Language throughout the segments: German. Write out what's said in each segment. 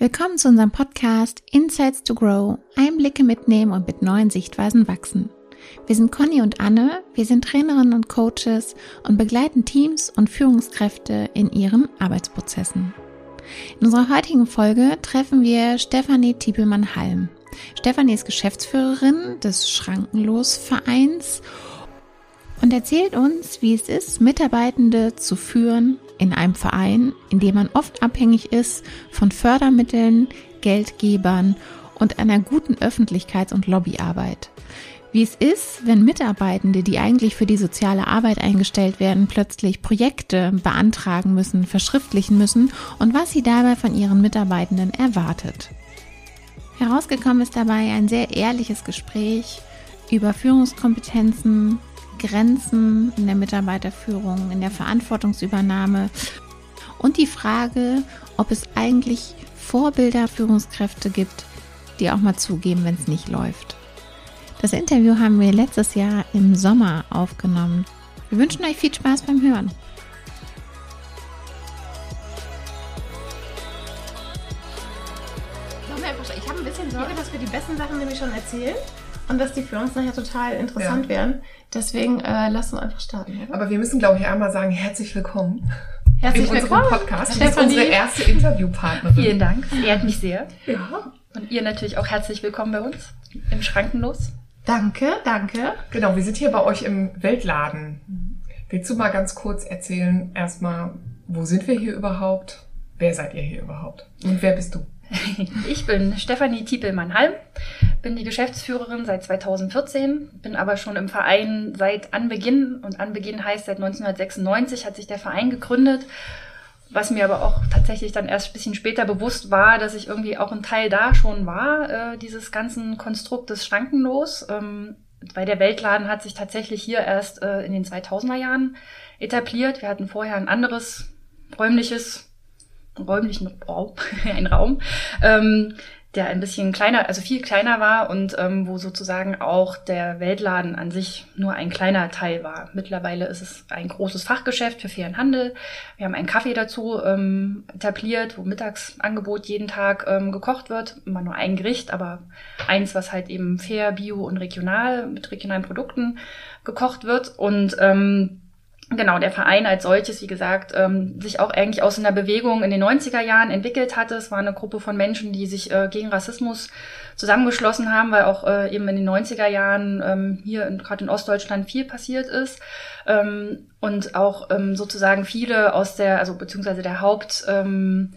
Willkommen zu unserem Podcast Insights to Grow, Einblicke mitnehmen und mit neuen Sichtweisen wachsen. Wir sind Conny und Anne, wir sind Trainerinnen und Coaches und begleiten Teams und Führungskräfte in ihren Arbeitsprozessen. In unserer heutigen Folge treffen wir Stefanie Tiepelmann-Halm. Stefanie ist Geschäftsführerin des Schrankenlos-Vereins und erzählt uns, wie es ist, Mitarbeitende zu führen in einem Verein, in dem man oft abhängig ist von Fördermitteln, Geldgebern und einer guten Öffentlichkeits- und Lobbyarbeit. Wie es ist, wenn Mitarbeitende, die eigentlich für die soziale Arbeit eingestellt werden, plötzlich Projekte beantragen müssen, verschriftlichen müssen und was sie dabei von ihren Mitarbeitenden erwartet. Herausgekommen ist dabei ein sehr ehrliches Gespräch über Führungskompetenzen, Grenzen in der Mitarbeiterführung, in der Verantwortungsübernahme und die Frage, ob es eigentlich Vorbilder Führungskräfte gibt, die auch mal zugeben, wenn es nicht läuft. Das Interview haben wir letztes Jahr im Sommer aufgenommen. Wir wünschen euch viel Spaß beim Hören. Ich habe ein bisschen Sorge, dass wir die besten Sachen nämlich schon erzählen und dass die für uns nachher total interessant ja. werden. Deswegen äh, lasst uns einfach starten. Oder? Aber wir müssen, glaube ich, einmal sagen, herzlich willkommen. Herzlich in willkommen. unserem Podcast. Du bist unsere erste Interviewpartnerin. Vielen Dank. Ehrt mich sehr. Ja. Und ihr natürlich auch herzlich willkommen bei uns im Schrankenlos. Danke, danke. Genau, wir sind hier bei euch im Weltladen. Willst du mal ganz kurz erzählen, erstmal, wo sind wir hier überhaupt? Wer seid ihr hier überhaupt? Und wer bist du? Ich bin Stefanie Tiepelmann-Halm, bin die Geschäftsführerin seit 2014, bin aber schon im Verein seit Anbeginn und Anbeginn heißt seit 1996 hat sich der Verein gegründet, was mir aber auch tatsächlich dann erst ein bisschen später bewusst war, dass ich irgendwie auch ein Teil da schon war, äh, dieses ganzen Konstruktes Schrankenlos. Ähm, weil der Weltladen hat sich tatsächlich hier erst äh, in den 2000er Jahren etabliert. Wir hatten vorher ein anderes räumliches räumlichen Raum, ein Raum, ähm, der ein bisschen kleiner, also viel kleiner war und ähm, wo sozusagen auch der Weltladen an sich nur ein kleiner Teil war. Mittlerweile ist es ein großes Fachgeschäft für fairen Handel. Wir haben einen Kaffee dazu ähm, etabliert, wo Mittagsangebot jeden Tag ähm, gekocht wird. Immer nur ein Gericht, aber eins, was halt eben fair, bio und regional mit regionalen Produkten gekocht wird. Und ähm, genau, der Verein als solches, wie gesagt, ähm, sich auch eigentlich aus einer Bewegung in den 90er Jahren entwickelt hatte. Es war eine Gruppe von Menschen, die sich äh, gegen Rassismus zusammengeschlossen haben, weil auch äh, eben in den 90er Jahren ähm, hier gerade in Ostdeutschland viel passiert ist. Ähm, und auch ähm, sozusagen viele aus der, also beziehungsweise der Haupt, ähm,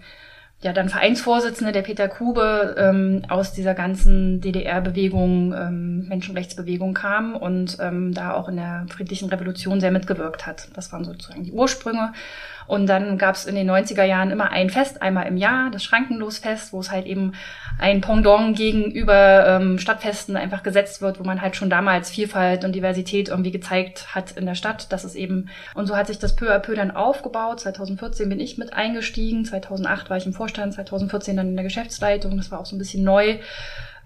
ja dann Vereinsvorsitzende, der Peter Kube, ähm, aus dieser ganzen DDR-Bewegung, ähm, Menschenrechtsbewegung kam und ähm, da auch in der friedlichen Revolution sehr mitgewirkt hat. Das waren sozusagen die Ursprünge. Und dann gab es in den 90er Jahren immer ein Fest, einmal im Jahr, das Schrankenlosfest, wo es halt eben ein Pendant gegenüber ähm, Stadtfesten einfach gesetzt wird, wo man halt schon damals Vielfalt und Diversität irgendwie gezeigt hat in der Stadt. Das ist eben, und so hat sich das peu à peu dann aufgebaut. 2014 bin ich mit eingestiegen, 2008 war ich im Vorstand, 2014 dann in der Geschäftsleitung. Das war auch so ein bisschen neu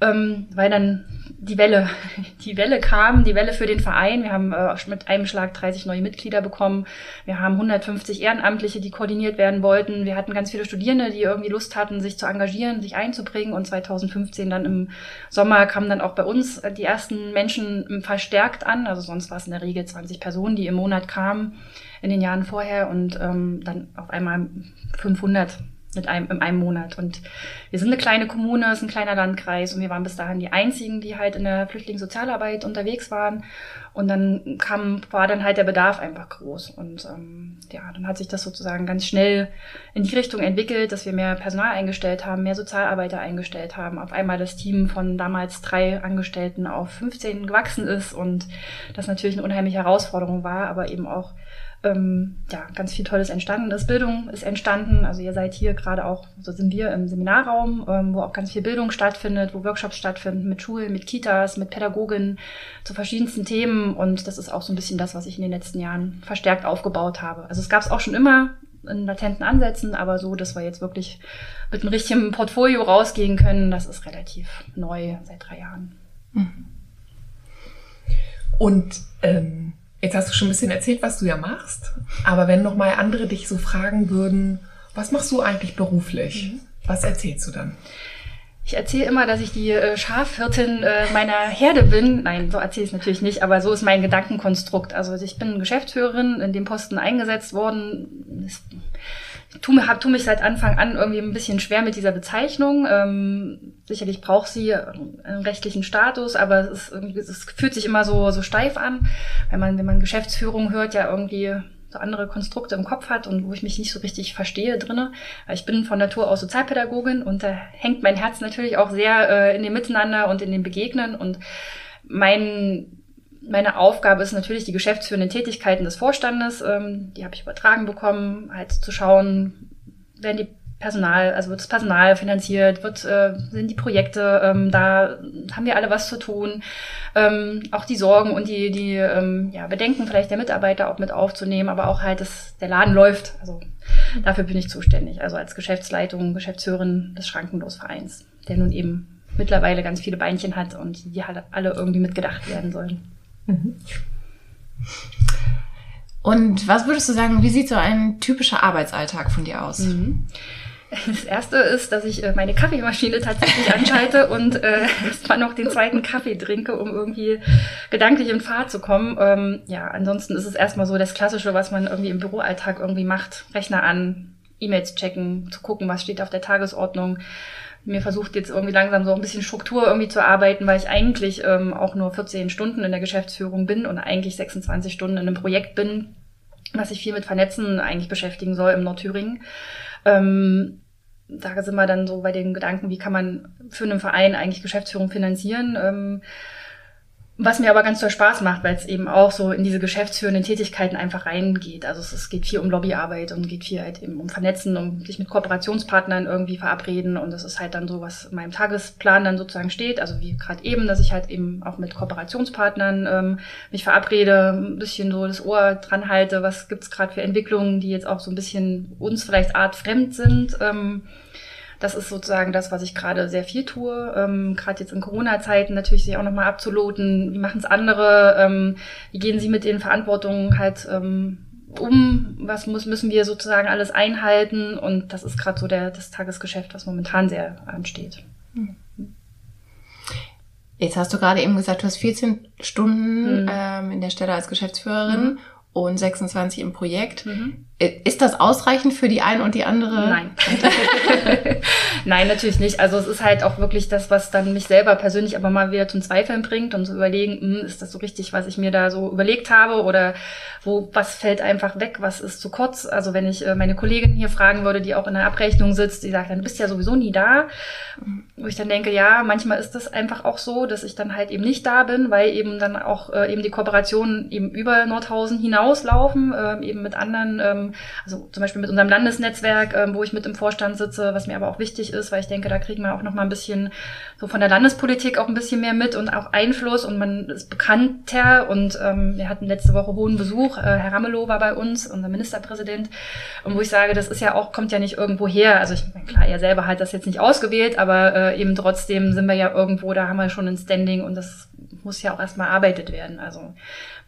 ähm, weil dann die Welle, die Welle kam, die Welle für den Verein. Wir haben äh, mit einem Schlag 30 neue Mitglieder bekommen. Wir haben 150 Ehrenamtliche, die koordiniert werden wollten. Wir hatten ganz viele Studierende, die irgendwie Lust hatten, sich zu engagieren, sich einzubringen. Und 2015 dann im Sommer kamen dann auch bei uns die ersten Menschen verstärkt an. Also sonst war es in der Regel 20 Personen, die im Monat kamen in den Jahren vorher und ähm, dann auf einmal 500 mit einem, in einem Monat. Und wir sind eine kleine Kommune, es ist ein kleiner Landkreis und wir waren bis dahin die einzigen, die halt in der Flüchtlingssozialarbeit unterwegs waren. Und dann kam, war dann halt der Bedarf einfach groß. Und ähm, ja, dann hat sich das sozusagen ganz schnell in die Richtung entwickelt, dass wir mehr Personal eingestellt haben, mehr Sozialarbeiter eingestellt haben. Auf einmal das Team von damals drei Angestellten auf 15 gewachsen ist und das natürlich eine unheimliche Herausforderung war, aber eben auch ähm, ja, ganz viel Tolles entstanden ist. Bildung ist entstanden. Also ihr seid hier gerade auch, so sind wir im Seminarraum, ähm, wo auch ganz viel Bildung stattfindet, wo Workshops stattfinden mit Schulen, mit Kitas, mit Pädagoginnen zu verschiedensten Themen. Und das ist auch so ein bisschen das, was ich in den letzten Jahren verstärkt aufgebaut habe. Also es gab es auch schon immer in latenten Ansätzen, aber so, dass wir jetzt wirklich mit einem richtigen Portfolio rausgehen können, das ist relativ neu seit drei Jahren. Mhm. Und ähm Jetzt hast du schon ein bisschen erzählt, was du ja machst. Aber wenn noch mal andere dich so fragen würden, was machst du eigentlich beruflich? Mhm. Was erzählst du dann? Ich erzähle immer, dass ich die äh, Schafhirtin äh, meiner Herde bin. Nein, so erzähle ich es natürlich nicht, aber so ist mein Gedankenkonstrukt. Also ich bin Geschäftsführerin, in dem Posten eingesetzt worden. Tu, hab, tu mich seit Anfang an irgendwie ein bisschen schwer mit dieser Bezeichnung. Ähm, sicherlich braucht sie einen rechtlichen Status, aber es, ist es fühlt sich immer so, so steif an, wenn man, wenn man Geschäftsführung hört, ja irgendwie so andere Konstrukte im Kopf hat und wo ich mich nicht so richtig verstehe drinne. Ich bin von Natur aus Sozialpädagogin und da hängt mein Herz natürlich auch sehr äh, in dem Miteinander und in dem Begegnen und mein meine Aufgabe ist natürlich die geschäftsführenden Tätigkeiten des Vorstandes, ähm, die habe ich übertragen bekommen, halt zu schauen, werden die Personal, also wird das Personal finanziert, wird, äh, sind die Projekte, ähm, da haben wir alle was zu tun. Ähm, auch die Sorgen und die, die ähm, ja, Bedenken vielleicht der Mitarbeiter auch mit aufzunehmen, aber auch halt, dass der Laden läuft. Also dafür bin ich zuständig. Also als Geschäftsleitung, Geschäftsführerin des Schrankenlosvereins, der nun eben mittlerweile ganz viele Beinchen hat und die halt alle irgendwie mitgedacht werden sollen. Mhm. Und was würdest du sagen, wie sieht so ein typischer Arbeitsalltag von dir aus? Mhm. Das erste ist, dass ich äh, meine Kaffeemaschine tatsächlich anschalte und äh, erstmal noch den zweiten Kaffee trinke, um irgendwie gedanklich in Fahrt zu kommen. Ähm, ja, ansonsten ist es erstmal so das Klassische, was man irgendwie im Büroalltag irgendwie macht. Rechner an, E-Mails checken, zu gucken, was steht auf der Tagesordnung. Mir versucht jetzt irgendwie langsam so ein bisschen Struktur irgendwie zu arbeiten, weil ich eigentlich ähm, auch nur 14 Stunden in der Geschäftsführung bin und eigentlich 26 Stunden in einem Projekt bin, was sich viel mit Vernetzen eigentlich beschäftigen soll im Nordthüringen. Ähm, da sind wir dann so bei den Gedanken, wie kann man für einen Verein eigentlich Geschäftsführung finanzieren. Ähm, was mir aber ganz toll Spaß macht, weil es eben auch so in diese geschäftsführenden Tätigkeiten einfach reingeht. Also es, es geht viel um Lobbyarbeit und geht viel halt eben um Vernetzen, um sich mit Kooperationspartnern irgendwie verabreden. Und das ist halt dann so, was in meinem Tagesplan dann sozusagen steht. Also wie gerade eben, dass ich halt eben auch mit Kooperationspartnern ähm, mich verabrede, ein bisschen so das Ohr dran halte, was gibt's gerade für Entwicklungen, die jetzt auch so ein bisschen uns vielleicht artfremd sind. Ähm, das ist sozusagen das, was ich gerade sehr viel tue. Ähm, gerade jetzt in Corona-Zeiten natürlich sich auch nochmal abzuloten, wie machen es andere, ähm, wie gehen sie mit den Verantwortungen halt ähm, um, was muss, müssen wir sozusagen alles einhalten und das ist gerade so der, das Tagesgeschäft, was momentan sehr ansteht. Jetzt hast du gerade eben gesagt, du hast 14 Stunden mhm. ähm, in der Stelle als Geschäftsführerin mhm. und 26 im Projekt. Mhm. Ist das ausreichend für die eine und die andere? Nein. Nein, natürlich nicht. Also es ist halt auch wirklich das, was dann mich selber persönlich aber mal wieder zum Zweifeln bringt und zu überlegen, hm, ist das so richtig, was ich mir da so überlegt habe oder wo, was fällt einfach weg, was ist zu kurz? Also wenn ich äh, meine Kollegin hier fragen würde, die auch in der Abrechnung sitzt, die sagt, dann du bist ja sowieso nie da. Wo ich dann denke, ja, manchmal ist das einfach auch so, dass ich dann halt eben nicht da bin, weil eben dann auch äh, eben die Kooperationen eben über Nordhausen hinauslaufen, äh, eben mit anderen ähm, also zum Beispiel mit unserem Landesnetzwerk, ähm, wo ich mit im Vorstand sitze, was mir aber auch wichtig ist, weil ich denke, da kriegen wir auch noch mal ein bisschen so von der Landespolitik auch ein bisschen mehr mit und auch Einfluss und man ist bekannter und ähm, wir hatten letzte Woche hohen Besuch. Äh, Herr Ramelow war bei uns, unser Ministerpräsident, und wo ich sage, das ist ja auch kommt ja nicht irgendwo her. Also ich klar, er selber hat das jetzt nicht ausgewählt, aber äh, eben trotzdem sind wir ja irgendwo, da haben wir schon ein Standing und das muss ja auch erstmal erarbeitet werden. Also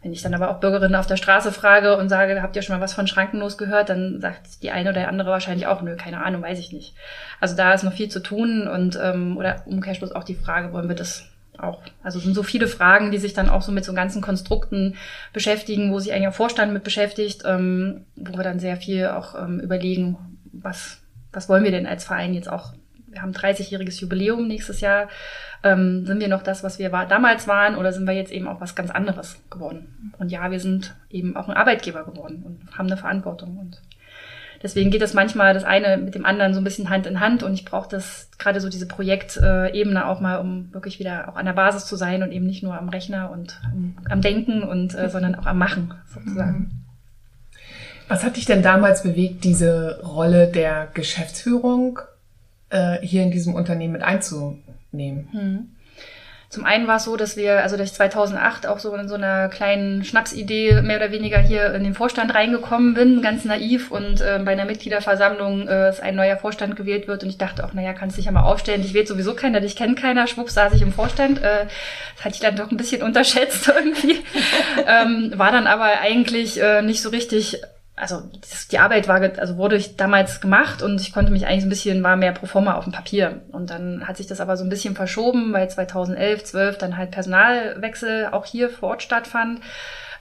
wenn ich dann aber auch Bürgerinnen auf der Straße frage und sage, habt ihr schon mal was von Schrankenlos gehört, dann sagt die eine oder andere wahrscheinlich auch, nö, keine Ahnung, weiß ich nicht. Also da ist noch viel zu tun und ähm, oder Umkehrschluss auch die Frage, wollen wir das auch, also es sind so viele Fragen, die sich dann auch so mit so ganzen Konstrukten beschäftigen, wo sich eigentlich auch Vorstand mit beschäftigt, ähm, wo wir dann sehr viel auch ähm, überlegen, was, was wollen wir denn als Verein jetzt auch wir haben 30-jähriges Jubiläum nächstes Jahr. Ähm, sind wir noch das, was wir war, damals waren, oder sind wir jetzt eben auch was ganz anderes geworden? Und ja, wir sind eben auch ein Arbeitgeber geworden und haben eine Verantwortung. Und deswegen geht das manchmal das eine mit dem anderen so ein bisschen Hand in Hand. Und ich brauche das gerade so diese Projektebene auch mal, um wirklich wieder auch an der Basis zu sein und eben nicht nur am Rechner und am Denken und äh, sondern auch am Machen sozusagen. Was hat dich denn damals bewegt, diese Rolle der Geschäftsführung äh, hier in diesem Unternehmen mit einzunehmen. Hm. Zum einen war es so, dass wir, also dass ich 2008 auch so in so einer kleinen Schnapsidee mehr oder weniger hier in den Vorstand reingekommen bin, ganz naiv und äh, bei einer Mitgliederversammlung äh, ist ein neuer Vorstand gewählt wird und ich dachte auch, naja, kannst dich ja mal aufstellen, ich wählt sowieso keiner, dich kennt keiner, schwupps saß ich im Vorstand, äh, das hatte ich dann doch ein bisschen unterschätzt irgendwie, ähm, war dann aber eigentlich äh, nicht so richtig also die Arbeit war, also wurde ich damals gemacht und ich konnte mich eigentlich so ein bisschen, war mehr pro forma auf dem Papier. Und dann hat sich das aber so ein bisschen verschoben, weil 2011, 12 dann halt Personalwechsel auch hier vor Ort stattfand.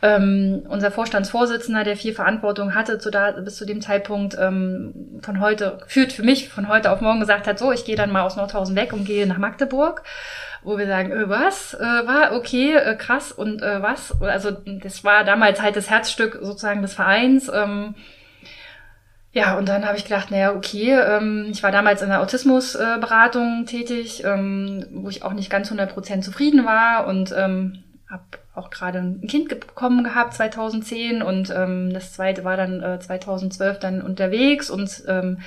Ähm, unser Vorstandsvorsitzender, der viel Verantwortung hatte zu da, bis zu dem Zeitpunkt, ähm, von heute, führt für mich von heute auf morgen gesagt hat, so, ich gehe dann mal aus Nordhausen weg und gehe nach Magdeburg wo wir sagen, äh, was, äh, war okay, äh, krass und äh, was? Also das war damals halt das Herzstück sozusagen des Vereins. Ähm, ja, und dann habe ich gedacht, naja, okay, ähm, ich war damals in der Autismusberatung tätig, ähm, wo ich auch nicht ganz 100% zufrieden war und ähm, habe auch gerade ein Kind bekommen gehabt 2010 und ähm, das zweite war dann äh, 2012 dann unterwegs und ähm,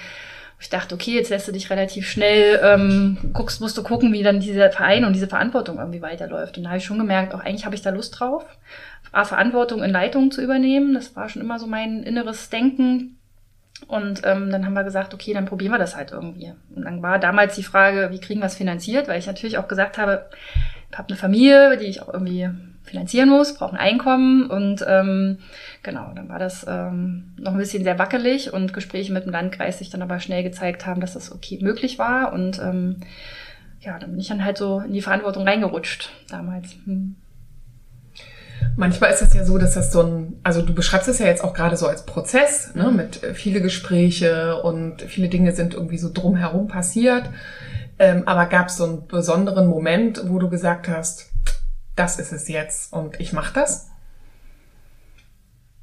ich dachte, okay, jetzt lässt du dich relativ schnell, ähm, guckst, musst du gucken, wie dann dieser Verein und diese Verantwortung irgendwie weiterläuft. Und da habe ich schon gemerkt, auch eigentlich habe ich da Lust drauf, A, Verantwortung in Leitung zu übernehmen. Das war schon immer so mein inneres Denken. Und ähm, dann haben wir gesagt, okay, dann probieren wir das halt irgendwie. Und dann war damals die Frage, wie kriegen wir es finanziert, weil ich natürlich auch gesagt habe, ich habe eine Familie, die ich auch irgendwie finanzieren muss, brauche ein Einkommen und ähm, genau, dann war das ähm, noch ein bisschen sehr wackelig und Gespräche mit dem Landkreis sich dann aber schnell gezeigt haben, dass das okay möglich war und ähm, ja, dann bin ich dann halt so in die Verantwortung reingerutscht damals. Hm. Manchmal ist es ja so, dass das so ein, also du beschreibst es ja jetzt auch gerade so als Prozess, ne, mit äh, viele Gespräche und viele Dinge sind irgendwie so drumherum passiert. Ähm, aber gab es so einen besonderen Moment, wo du gesagt hast, das ist es jetzt und ich mache das?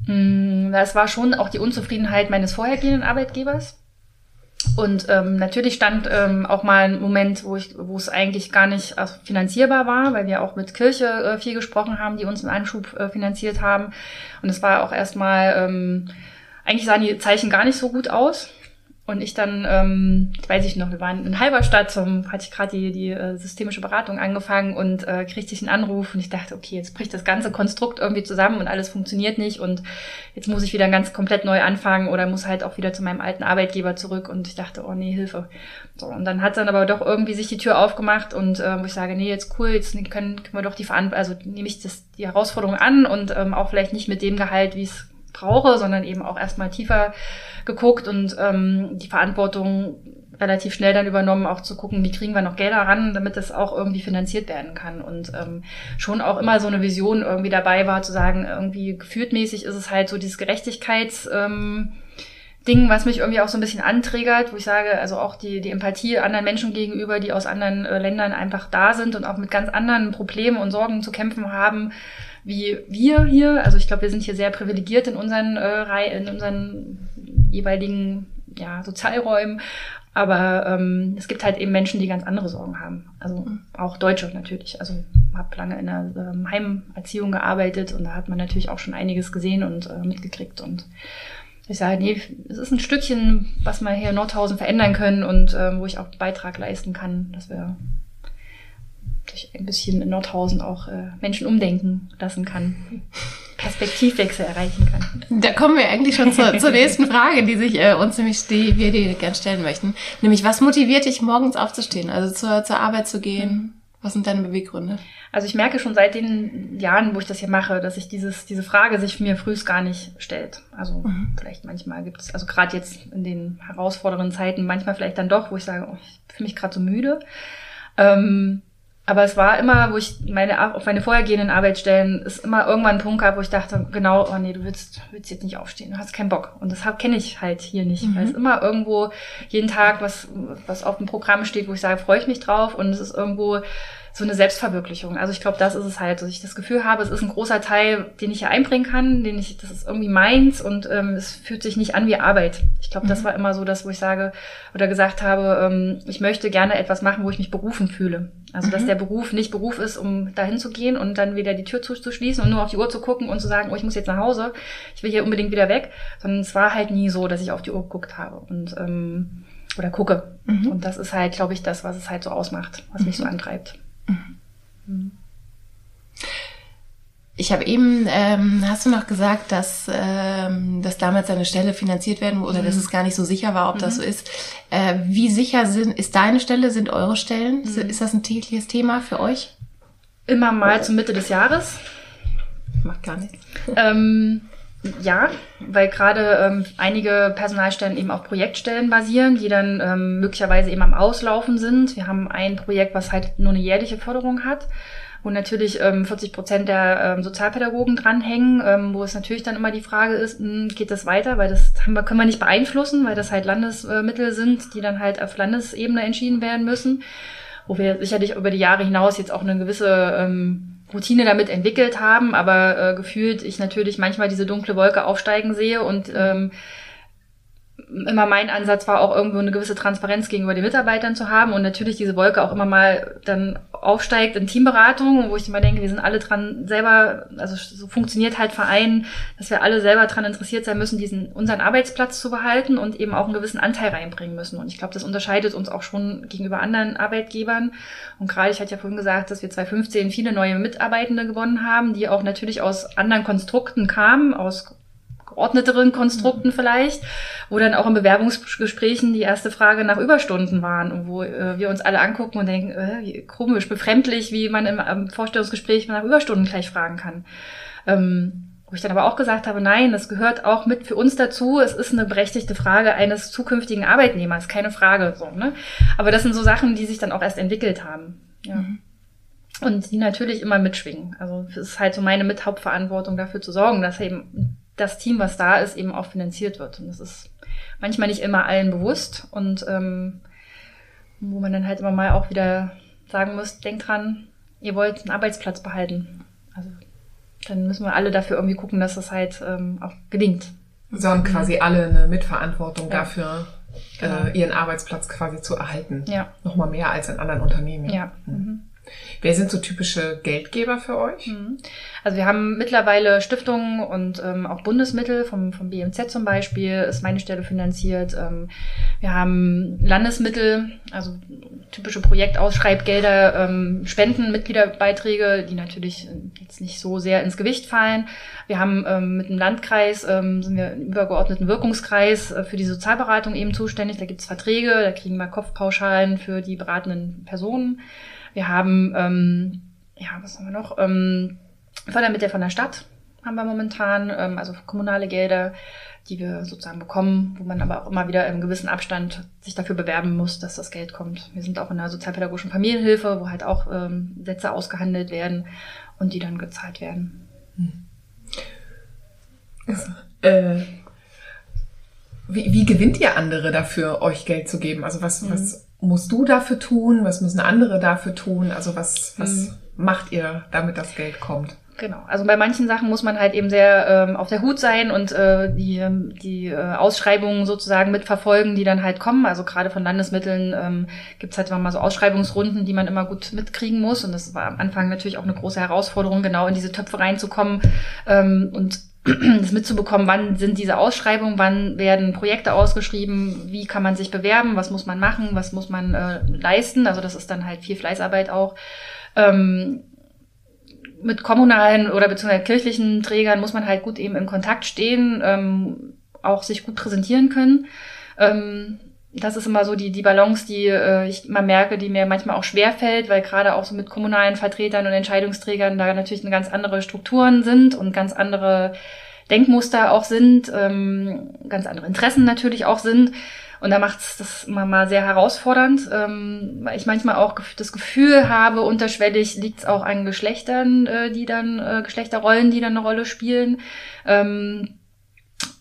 Mm, das war schon auch die Unzufriedenheit meines vorhergehenden Arbeitgebers. Und ähm, natürlich stand ähm, auch mal ein Moment, wo ich, wo es eigentlich gar nicht finanzierbar war, weil wir auch mit Kirche äh, viel gesprochen haben, die uns einen Anschub äh, finanziert haben. Und es war auch erstmal, ähm, eigentlich sahen die Zeichen gar nicht so gut aus. Und ich dann, ähm, weiß ich noch, wir waren in Halberstadt, zum, hatte ich gerade die, die äh, systemische Beratung angefangen und äh, kriegte ich einen Anruf und ich dachte, okay, jetzt bricht das ganze Konstrukt irgendwie zusammen und alles funktioniert nicht und jetzt muss ich wieder ganz komplett neu anfangen oder muss halt auch wieder zu meinem alten Arbeitgeber zurück und ich dachte, oh nee, Hilfe. So, und dann hat dann aber doch irgendwie sich die Tür aufgemacht und äh, wo ich sage, nee, jetzt cool, jetzt können, können wir doch die Verantwortung, also nehme ich das, die Herausforderung an und ähm, auch vielleicht nicht mit dem Gehalt, wie es brauche, sondern eben auch erstmal tiefer geguckt und ähm, die Verantwortung relativ schnell dann übernommen, auch zu gucken, wie kriegen wir noch Gelder ran, damit das auch irgendwie finanziert werden kann. Und ähm, schon auch immer so eine Vision irgendwie dabei war, zu sagen, irgendwie gefühltmäßig ist es halt so dieses Gerechtigkeits. Ähm, Ding, was mich irgendwie auch so ein bisschen anträgert, wo ich sage, also auch die, die Empathie anderen Menschen gegenüber, die aus anderen äh, Ländern einfach da sind und auch mit ganz anderen Problemen und Sorgen zu kämpfen haben, wie wir hier. Also ich glaube, wir sind hier sehr privilegiert in unseren, äh, in unseren jeweiligen ja, Sozialräumen. Aber ähm, es gibt halt eben Menschen, die ganz andere Sorgen haben. Also mhm. auch Deutsche natürlich. Also habe lange in der ähm, Heimerziehung gearbeitet und da hat man natürlich auch schon einiges gesehen und äh, mitgekriegt. Und ich sage, nee, es ist ein Stückchen, was wir hier in Nordhausen verändern können und äh, wo ich auch Beitrag leisten kann, dass wir durch ein bisschen in Nordhausen auch äh, Menschen umdenken lassen kann, Perspektivwechsel erreichen kann. Da kommen wir eigentlich schon zur, zur nächsten Frage, die sich äh, uns nämlich die wir dir gerne stellen möchten. Nämlich, was motiviert dich morgens aufzustehen, also zur, zur Arbeit zu gehen? Mhm. Was sind deine Beweggründe? Also ich merke schon seit den Jahren, wo ich das hier mache, dass sich dieses, diese Frage sich mir frühst gar nicht stellt. Also mhm. vielleicht manchmal gibt es, also gerade jetzt in den herausfordernden Zeiten, manchmal vielleicht dann doch, wo ich sage, oh, ich fühle mich gerade so müde. Ähm, aber es war immer, wo ich meine, auf meine vorhergehenden Arbeitsstellen, ist immer irgendwann ein Punkt gab, wo ich dachte, genau, oh nee, du willst, willst jetzt nicht aufstehen, du hast keinen Bock. Und das kenne ich halt hier nicht, mhm. weil es immer irgendwo jeden Tag was, was auf dem Programm steht, wo ich sage, freue ich mich drauf und es ist irgendwo so eine Selbstverwirklichung. Also ich glaube, das ist es halt, dass ich das Gefühl habe, es ist ein großer Teil, den ich hier einbringen kann, den ich, das ist irgendwie meins und ähm, es fühlt sich nicht an wie Arbeit. Ich glaube, mhm. das war immer so das, wo ich sage oder gesagt habe, ähm, ich möchte gerne etwas machen, wo ich mich berufen fühle. Also, mhm. dass der Beruf nicht Beruf ist, um dahin zu gehen und dann wieder die Tür zuzuschließen und nur auf die Uhr zu gucken und zu sagen, oh, ich muss jetzt nach Hause, ich will hier unbedingt wieder weg, sondern es war halt nie so, dass ich auf die Uhr geguckt habe und ähm, oder gucke. Mhm. Und das ist halt, glaube ich, das, was es halt so ausmacht, was mich so mhm. antreibt. Mhm. Ich habe eben, ähm, hast du noch gesagt, dass, ähm, dass damals deine Stelle finanziert werden oder mhm. dass es gar nicht so sicher war, ob mhm. das so ist. Äh, wie sicher sind, ist deine Stelle, sind eure Stellen? Mhm. Ist das ein tägliches Thema für euch? Immer mal zur Mitte des Jahres. Macht gar nichts. Ähm, Ja, weil gerade ähm, einige Personalstellen eben auf Projektstellen basieren, die dann ähm, möglicherweise eben am Auslaufen sind. Wir haben ein Projekt, was halt nur eine jährliche Förderung hat, wo natürlich ähm, 40 Prozent der ähm, Sozialpädagogen dranhängen, ähm, wo es natürlich dann immer die Frage ist, mh, hm, geht das weiter, weil das haben wir, können wir nicht beeinflussen, weil das halt Landesmittel sind, die dann halt auf Landesebene entschieden werden müssen, wo wir sicherlich über die Jahre hinaus jetzt auch eine gewisse ähm, Routine damit entwickelt haben, aber äh, gefühlt ich natürlich manchmal diese dunkle Wolke aufsteigen sehe und ähm, immer mein Ansatz war auch irgendwo eine gewisse Transparenz gegenüber den Mitarbeitern zu haben und natürlich diese Wolke auch immer mal dann aufsteigt in Teamberatungen, wo ich immer denke, wir sind alle dran selber, also so funktioniert halt Verein, dass wir alle selber dran interessiert sein müssen, diesen unseren Arbeitsplatz zu behalten und eben auch einen gewissen Anteil reinbringen müssen. Und ich glaube, das unterscheidet uns auch schon gegenüber anderen Arbeitgebern. Und gerade ich hatte ja vorhin gesagt, dass wir 2015 viele neue Mitarbeitende gewonnen haben, die auch natürlich aus anderen Konstrukten kamen, aus geordneteren Konstrukten mhm. vielleicht, wo dann auch in Bewerbungsgesprächen die erste Frage nach Überstunden waren und wo äh, wir uns alle angucken und denken, äh, komisch, befremdlich, wie man im, im Vorstellungsgespräch nach Überstunden gleich fragen kann. Ähm, wo ich dann aber auch gesagt habe, nein, das gehört auch mit für uns dazu. Es ist eine berechtigte Frage eines zukünftigen Arbeitnehmers, keine Frage. So, ne? Aber das sind so Sachen, die sich dann auch erst entwickelt haben. Ja. Mhm. Und die natürlich immer mitschwingen. Also es ist halt so meine Mithauptverantwortung dafür zu sorgen, dass eben das Team, was da ist, eben auch finanziert wird. Und das ist manchmal nicht immer allen bewusst und ähm, wo man dann halt immer mal auch wieder sagen muss, denkt dran, ihr wollt einen Arbeitsplatz behalten. Also dann müssen wir alle dafür irgendwie gucken, dass das halt ähm, auch gelingt. So haben quasi alle eine Mitverantwortung ja. dafür, genau. äh, ihren Arbeitsplatz quasi zu erhalten. Ja. Nochmal mehr als in anderen Unternehmen. Ja. Mhm. Wer sind so typische Geldgeber für euch? Mhm. Also wir haben mittlerweile Stiftungen und ähm, auch Bundesmittel vom, vom BMZ zum Beispiel, ist meine Stelle finanziert. Ähm, wir haben Landesmittel, also typische Projektausschreibgelder, ähm, Spenden, Mitgliederbeiträge, die natürlich jetzt nicht so sehr ins Gewicht fallen. Wir haben ähm, mit dem Landkreis, ähm, sind wir im übergeordneten Wirkungskreis äh, für die Sozialberatung eben zuständig. Da gibt's Verträge, da kriegen wir Kopfpauschalen für die beratenden Personen. Wir haben, ähm, ja, was haben wir noch? Ähm, Fördermittel von der Stadt haben wir momentan, ähm, also kommunale Gelder, die wir sozusagen bekommen, wo man aber auch immer wieder im gewissen Abstand sich dafür bewerben muss, dass das Geld kommt. Wir sind auch in einer sozialpädagogischen Familienhilfe, wo halt auch ähm, Sätze ausgehandelt werden und die dann gezahlt werden. Hm. Also, äh, wie, wie gewinnt ihr andere dafür, euch Geld zu geben? Also was, mhm. was musst du dafür tun? Was müssen andere dafür tun? Also was, was mhm. macht ihr, damit das Geld kommt? Genau. Also bei manchen Sachen muss man halt eben sehr ähm, auf der Hut sein und äh, die, die äh, Ausschreibungen sozusagen mitverfolgen, die dann halt kommen. Also gerade von Landesmitteln ähm, gibt es halt immer mal so Ausschreibungsrunden, die man immer gut mitkriegen muss. Und das war am Anfang natürlich auch eine große Herausforderung, genau in diese Töpfe reinzukommen ähm, und das mitzubekommen, wann sind diese Ausschreibungen, wann werden Projekte ausgeschrieben, wie kann man sich bewerben, was muss man machen, was muss man äh, leisten. Also das ist dann halt viel Fleißarbeit auch. Ähm, mit kommunalen oder beziehungsweise kirchlichen Trägern muss man halt gut eben in Kontakt stehen, ähm, auch sich gut präsentieren können. Ähm, das ist immer so die, die Balance, die äh, ich immer merke, die mir manchmal auch schwer fällt, weil gerade auch so mit kommunalen Vertretern und Entscheidungsträgern da natürlich eine ganz andere Strukturen sind und ganz andere Denkmuster auch sind, ähm, ganz andere Interessen natürlich auch sind. Und da macht es das immer mal sehr herausfordernd, ähm, weil ich manchmal auch das Gefühl habe, unterschwellig liegt es auch an Geschlechtern, äh, die dann, äh, Geschlechterrollen, die dann eine Rolle spielen. Ähm,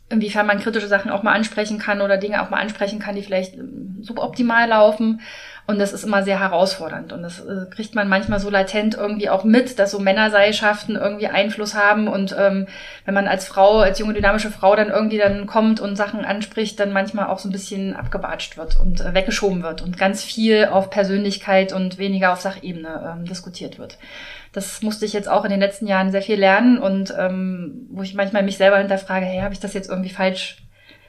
inwiefern man kritische Sachen auch mal ansprechen kann oder Dinge auch mal ansprechen kann, die vielleicht ähm, suboptimal laufen. Und das ist immer sehr herausfordernd. Und das äh, kriegt man manchmal so latent irgendwie auch mit, dass so Männerseilschaften irgendwie Einfluss haben. Und ähm, wenn man als Frau, als junge dynamische Frau dann irgendwie dann kommt und Sachen anspricht, dann manchmal auch so ein bisschen abgewatscht wird und äh, weggeschoben wird und ganz viel auf Persönlichkeit und weniger auf Sachebene ähm, diskutiert wird das musste ich jetzt auch in den letzten Jahren sehr viel lernen und ähm, wo ich manchmal mich selber hinterfrage, hey, habe ich das jetzt irgendwie falsch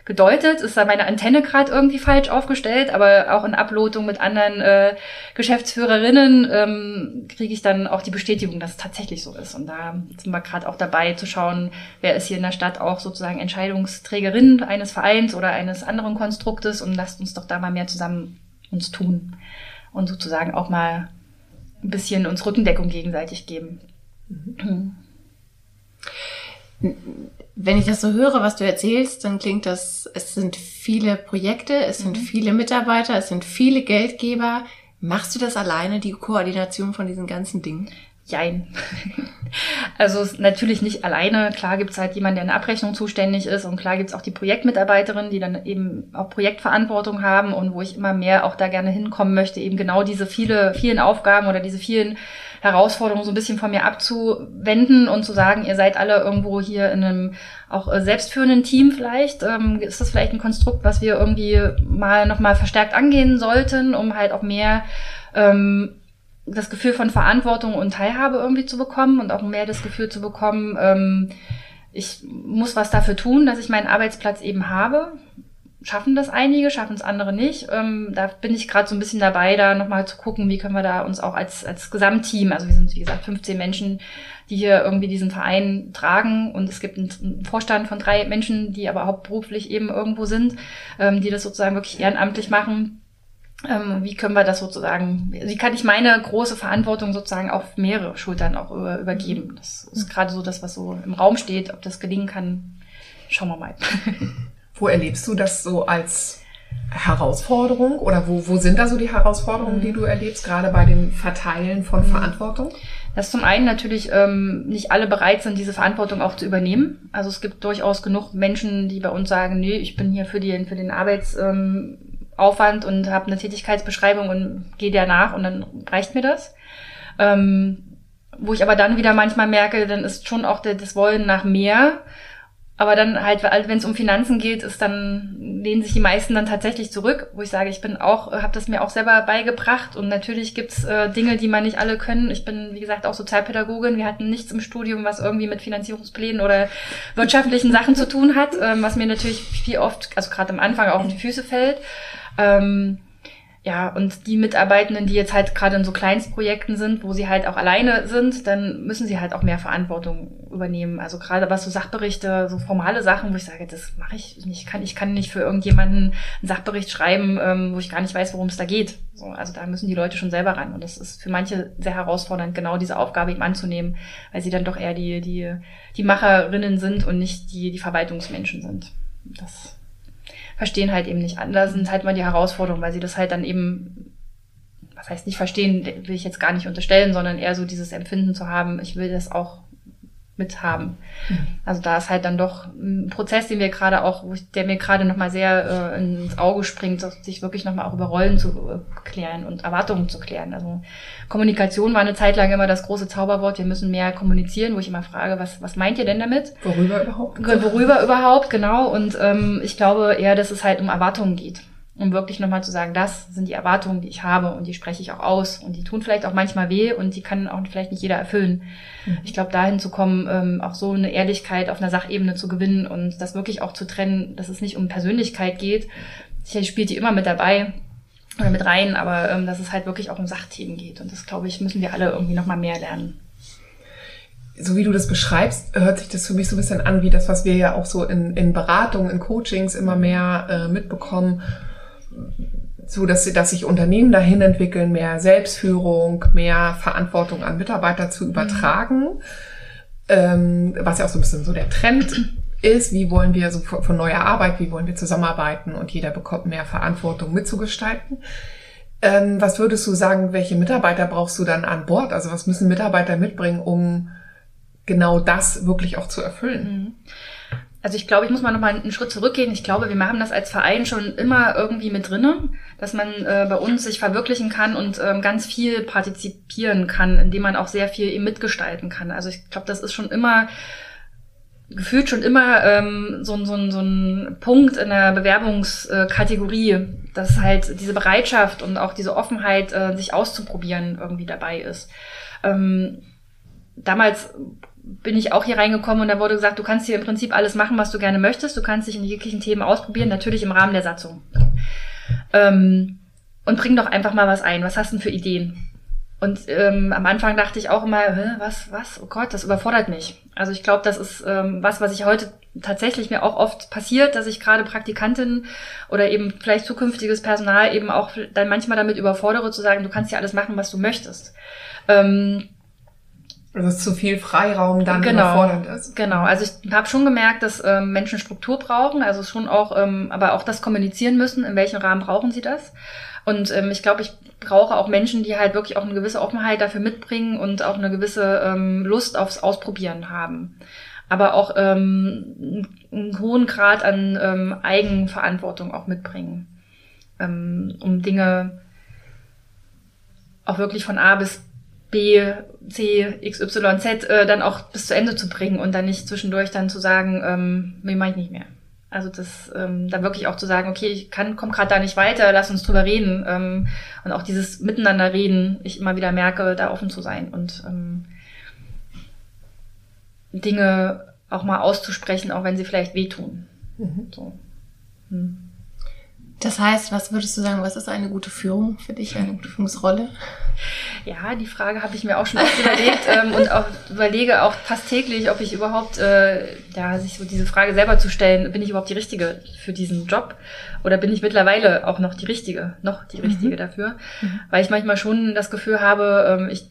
gedeutet? Ist da meine Antenne gerade irgendwie falsch aufgestellt? Aber auch in Ablotung mit anderen äh, Geschäftsführerinnen ähm, kriege ich dann auch die Bestätigung, dass es tatsächlich so ist. Und da sind wir gerade auch dabei zu schauen, wer ist hier in der Stadt auch sozusagen Entscheidungsträgerin eines Vereins oder eines anderen Konstruktes und lasst uns doch da mal mehr zusammen uns tun und sozusagen auch mal ein bisschen uns Rückendeckung gegenseitig geben. Mhm. Wenn ich das so höre, was du erzählst, dann klingt das, es sind viele Projekte, es sind mhm. viele Mitarbeiter, es sind viele Geldgeber. Machst du das alleine, die Koordination von diesen ganzen Dingen? Jein. Also natürlich nicht alleine. Klar gibt's halt jemanden, der eine Abrechnung zuständig ist und klar gibt's auch die Projektmitarbeiterin, die dann eben auch Projektverantwortung haben und wo ich immer mehr auch da gerne hinkommen möchte, eben genau diese viele, vielen Aufgaben oder diese vielen Herausforderungen so ein bisschen von mir abzuwenden und zu sagen, ihr seid alle irgendwo hier in einem auch äh, selbstführenden Team vielleicht. Ähm, ist das vielleicht ein Konstrukt, was wir irgendwie mal nochmal verstärkt angehen sollten, um halt auch mehr ähm, das Gefühl von Verantwortung und Teilhabe irgendwie zu bekommen und auch mehr das Gefühl zu bekommen, ähm, ich muss was dafür tun, dass ich meinen Arbeitsplatz eben habe. Schaffen das einige, schaffen es andere nicht. Ähm, da bin ich gerade so ein bisschen dabei, da nochmal zu gucken, wie können wir da uns auch als, als Gesamtteam, also wir sind wie gesagt 15 Menschen, die hier irgendwie diesen Verein tragen und es gibt einen Vorstand von drei Menschen, die aber hauptberuflich eben irgendwo sind, ähm, die das sozusagen wirklich ehrenamtlich machen ähm, wie können wir das sozusagen, wie kann ich meine große Verantwortung sozusagen auf mehrere Schultern auch über, übergeben? Das ist gerade so das, was so im Raum steht. Ob das gelingen kann, schauen wir mal. Wo erlebst du das so als Herausforderung oder wo, wo sind da so die Herausforderungen, die du erlebst, gerade bei dem Verteilen von mhm. Verantwortung? Dass zum einen natürlich ähm, nicht alle bereit sind, diese Verantwortung auch zu übernehmen. Also es gibt durchaus genug Menschen, die bei uns sagen, nee, ich bin hier für, die, für den Arbeits, ähm, und habe eine Tätigkeitsbeschreibung und gehe der nach und dann reicht mir das. Ähm, wo ich aber dann wieder manchmal merke, dann ist schon auch der, das Wollen nach mehr. Aber dann halt, wenn es um Finanzen geht, ist dann lehnen sich die meisten dann tatsächlich zurück, wo ich sage, ich bin auch, habe das mir auch selber beigebracht und natürlich gibt's äh, Dinge, die man nicht alle können. Ich bin, wie gesagt, auch Sozialpädagogin. Wir hatten nichts im Studium, was irgendwie mit Finanzierungsplänen oder wirtschaftlichen Sachen zu tun hat, ähm, was mir natürlich viel oft, also gerade am Anfang auch auf die Füße fällt. Ähm, ja, und die Mitarbeitenden, die jetzt halt gerade in so Kleinstprojekten sind, wo sie halt auch alleine sind, dann müssen sie halt auch mehr Verantwortung übernehmen. Also gerade was so Sachberichte, so formale Sachen, wo ich sage, das mache ich nicht. Ich kann, ich kann nicht für irgendjemanden einen Sachbericht schreiben, ähm, wo ich gar nicht weiß, worum es da geht. So, also da müssen die Leute schon selber ran. Und das ist für manche sehr herausfordernd, genau diese Aufgabe eben anzunehmen, weil sie dann doch eher die, die, die Macherinnen sind und nicht die, die Verwaltungsmenschen sind. Das verstehen halt eben nicht. Anders, sind halt mal die Herausforderungen, weil sie das halt dann eben, was heißt nicht verstehen, will ich jetzt gar nicht unterstellen, sondern eher so dieses Empfinden zu haben, ich will das auch mithaben. Mhm. Also da ist halt dann doch ein Prozess, den wir gerade auch, der mir gerade nochmal sehr äh, ins Auge springt, sich wirklich nochmal auch über Rollen zu äh, klären und Erwartungen zu klären. Also Kommunikation war eine Zeit lang immer das große Zauberwort, wir müssen mehr kommunizieren, wo ich immer frage, was, was meint ihr denn damit? Worüber überhaupt? Worüber überhaupt, genau. Und ähm, ich glaube eher, dass es halt um Erwartungen geht um wirklich nochmal zu sagen, das sind die Erwartungen, die ich habe und die spreche ich auch aus und die tun vielleicht auch manchmal weh und die kann auch vielleicht nicht jeder erfüllen. Mhm. Ich glaube, dahin zu kommen, ähm, auch so eine Ehrlichkeit auf einer Sachebene zu gewinnen und das wirklich auch zu trennen, dass es nicht um Persönlichkeit geht. Sicherlich spielt die immer mit dabei oder mit rein, aber ähm, dass es halt wirklich auch um Sachthemen geht und das, glaube ich, müssen wir alle irgendwie nochmal mehr lernen so wie du das beschreibst, hört sich das für mich so ein bisschen an wie das, was wir ja auch so in, in Beratungen, in Coachings immer mehr äh, mitbekommen so dass, dass sich Unternehmen dahin entwickeln, mehr Selbstführung, mehr Verantwortung an Mitarbeiter zu übertragen, mhm. ähm, was ja auch so ein bisschen so der Trend ist, wie wollen wir so von neuer Arbeit, wie wollen wir zusammenarbeiten und jeder bekommt mehr Verantwortung mitzugestalten. Ähm, was würdest du sagen, welche Mitarbeiter brauchst du dann an Bord? Also was müssen Mitarbeiter mitbringen, um genau das wirklich auch zu erfüllen? Mhm also ich glaube, ich muss mal noch mal einen Schritt zurückgehen. Ich glaube, wir haben das als Verein schon immer irgendwie mit drinne, dass man äh, bei uns sich verwirklichen kann und ähm, ganz viel partizipieren kann, indem man auch sehr viel mitgestalten kann. Also ich glaube, das ist schon immer gefühlt schon immer ähm, so, so, so ein Punkt in der Bewerbungskategorie, dass halt diese Bereitschaft und auch diese Offenheit, äh, sich auszuprobieren, irgendwie dabei ist. Ähm, damals bin ich auch hier reingekommen und da wurde gesagt, du kannst hier im Prinzip alles machen, was du gerne möchtest. Du kannst dich in jeglichen Themen ausprobieren, natürlich im Rahmen der Satzung. Ähm, und bring doch einfach mal was ein. Was hast du denn für Ideen? Und ähm, am Anfang dachte ich auch immer, was, was, oh Gott, das überfordert mich. Also ich glaube, das ist ähm, was, was ich heute tatsächlich mir auch oft passiert, dass ich gerade Praktikantinnen oder eben vielleicht zukünftiges Personal eben auch dann manchmal damit überfordere, zu sagen, du kannst ja alles machen, was du möchtest. Ähm, Also dass zu viel Freiraum dann genau, überfordernd ist. Genau, also ich habe schon gemerkt, dass ähm, Menschen Struktur brauchen, also schon auch, ähm, aber auch das kommunizieren müssen, in welchem Rahmen brauchen sie das. Und ähm, ich glaube, ich brauche auch Menschen, die halt wirklich auch eine gewisse Offenheit dafür mitbringen und auch eine gewisse ähm, Lust aufs Ausprobieren haben. Aber auch ähm, einen hohen Grad an ähm, Eigenverantwortung auch mitbringen, ähm, um Dinge auch wirklich von A bis B, C, X, Y, Z äh, dann auch bis zu Ende zu bringen und dann nicht zwischendurch dann zu sagen, ähm, mir mache ich nicht mehr. Also das ähm, dann wirklich auch zu sagen, okay, ich kann, komm gerade da nicht weiter, lass uns drüber reden. Ähm, und auch dieses Miteinander reden, ich immer wieder merke, da offen zu sein und ähm, Dinge auch mal auszusprechen, auch wenn sie vielleicht wehtun. Mhm. So. Hm. Das heißt, was würdest du sagen, was ist eine gute Führung für dich, eine gute Führungsrolle? Ja, die Frage habe ich mir auch schon oft überlegt ähm, und auch überlege auch fast täglich, ob ich überhaupt, äh, ja, sich so diese Frage selber zu stellen, bin ich überhaupt die Richtige für diesen Job oder bin ich mittlerweile auch noch die Richtige, noch die Richtige mhm. dafür? Mhm. Weil ich manchmal schon das Gefühl habe, ähm, ich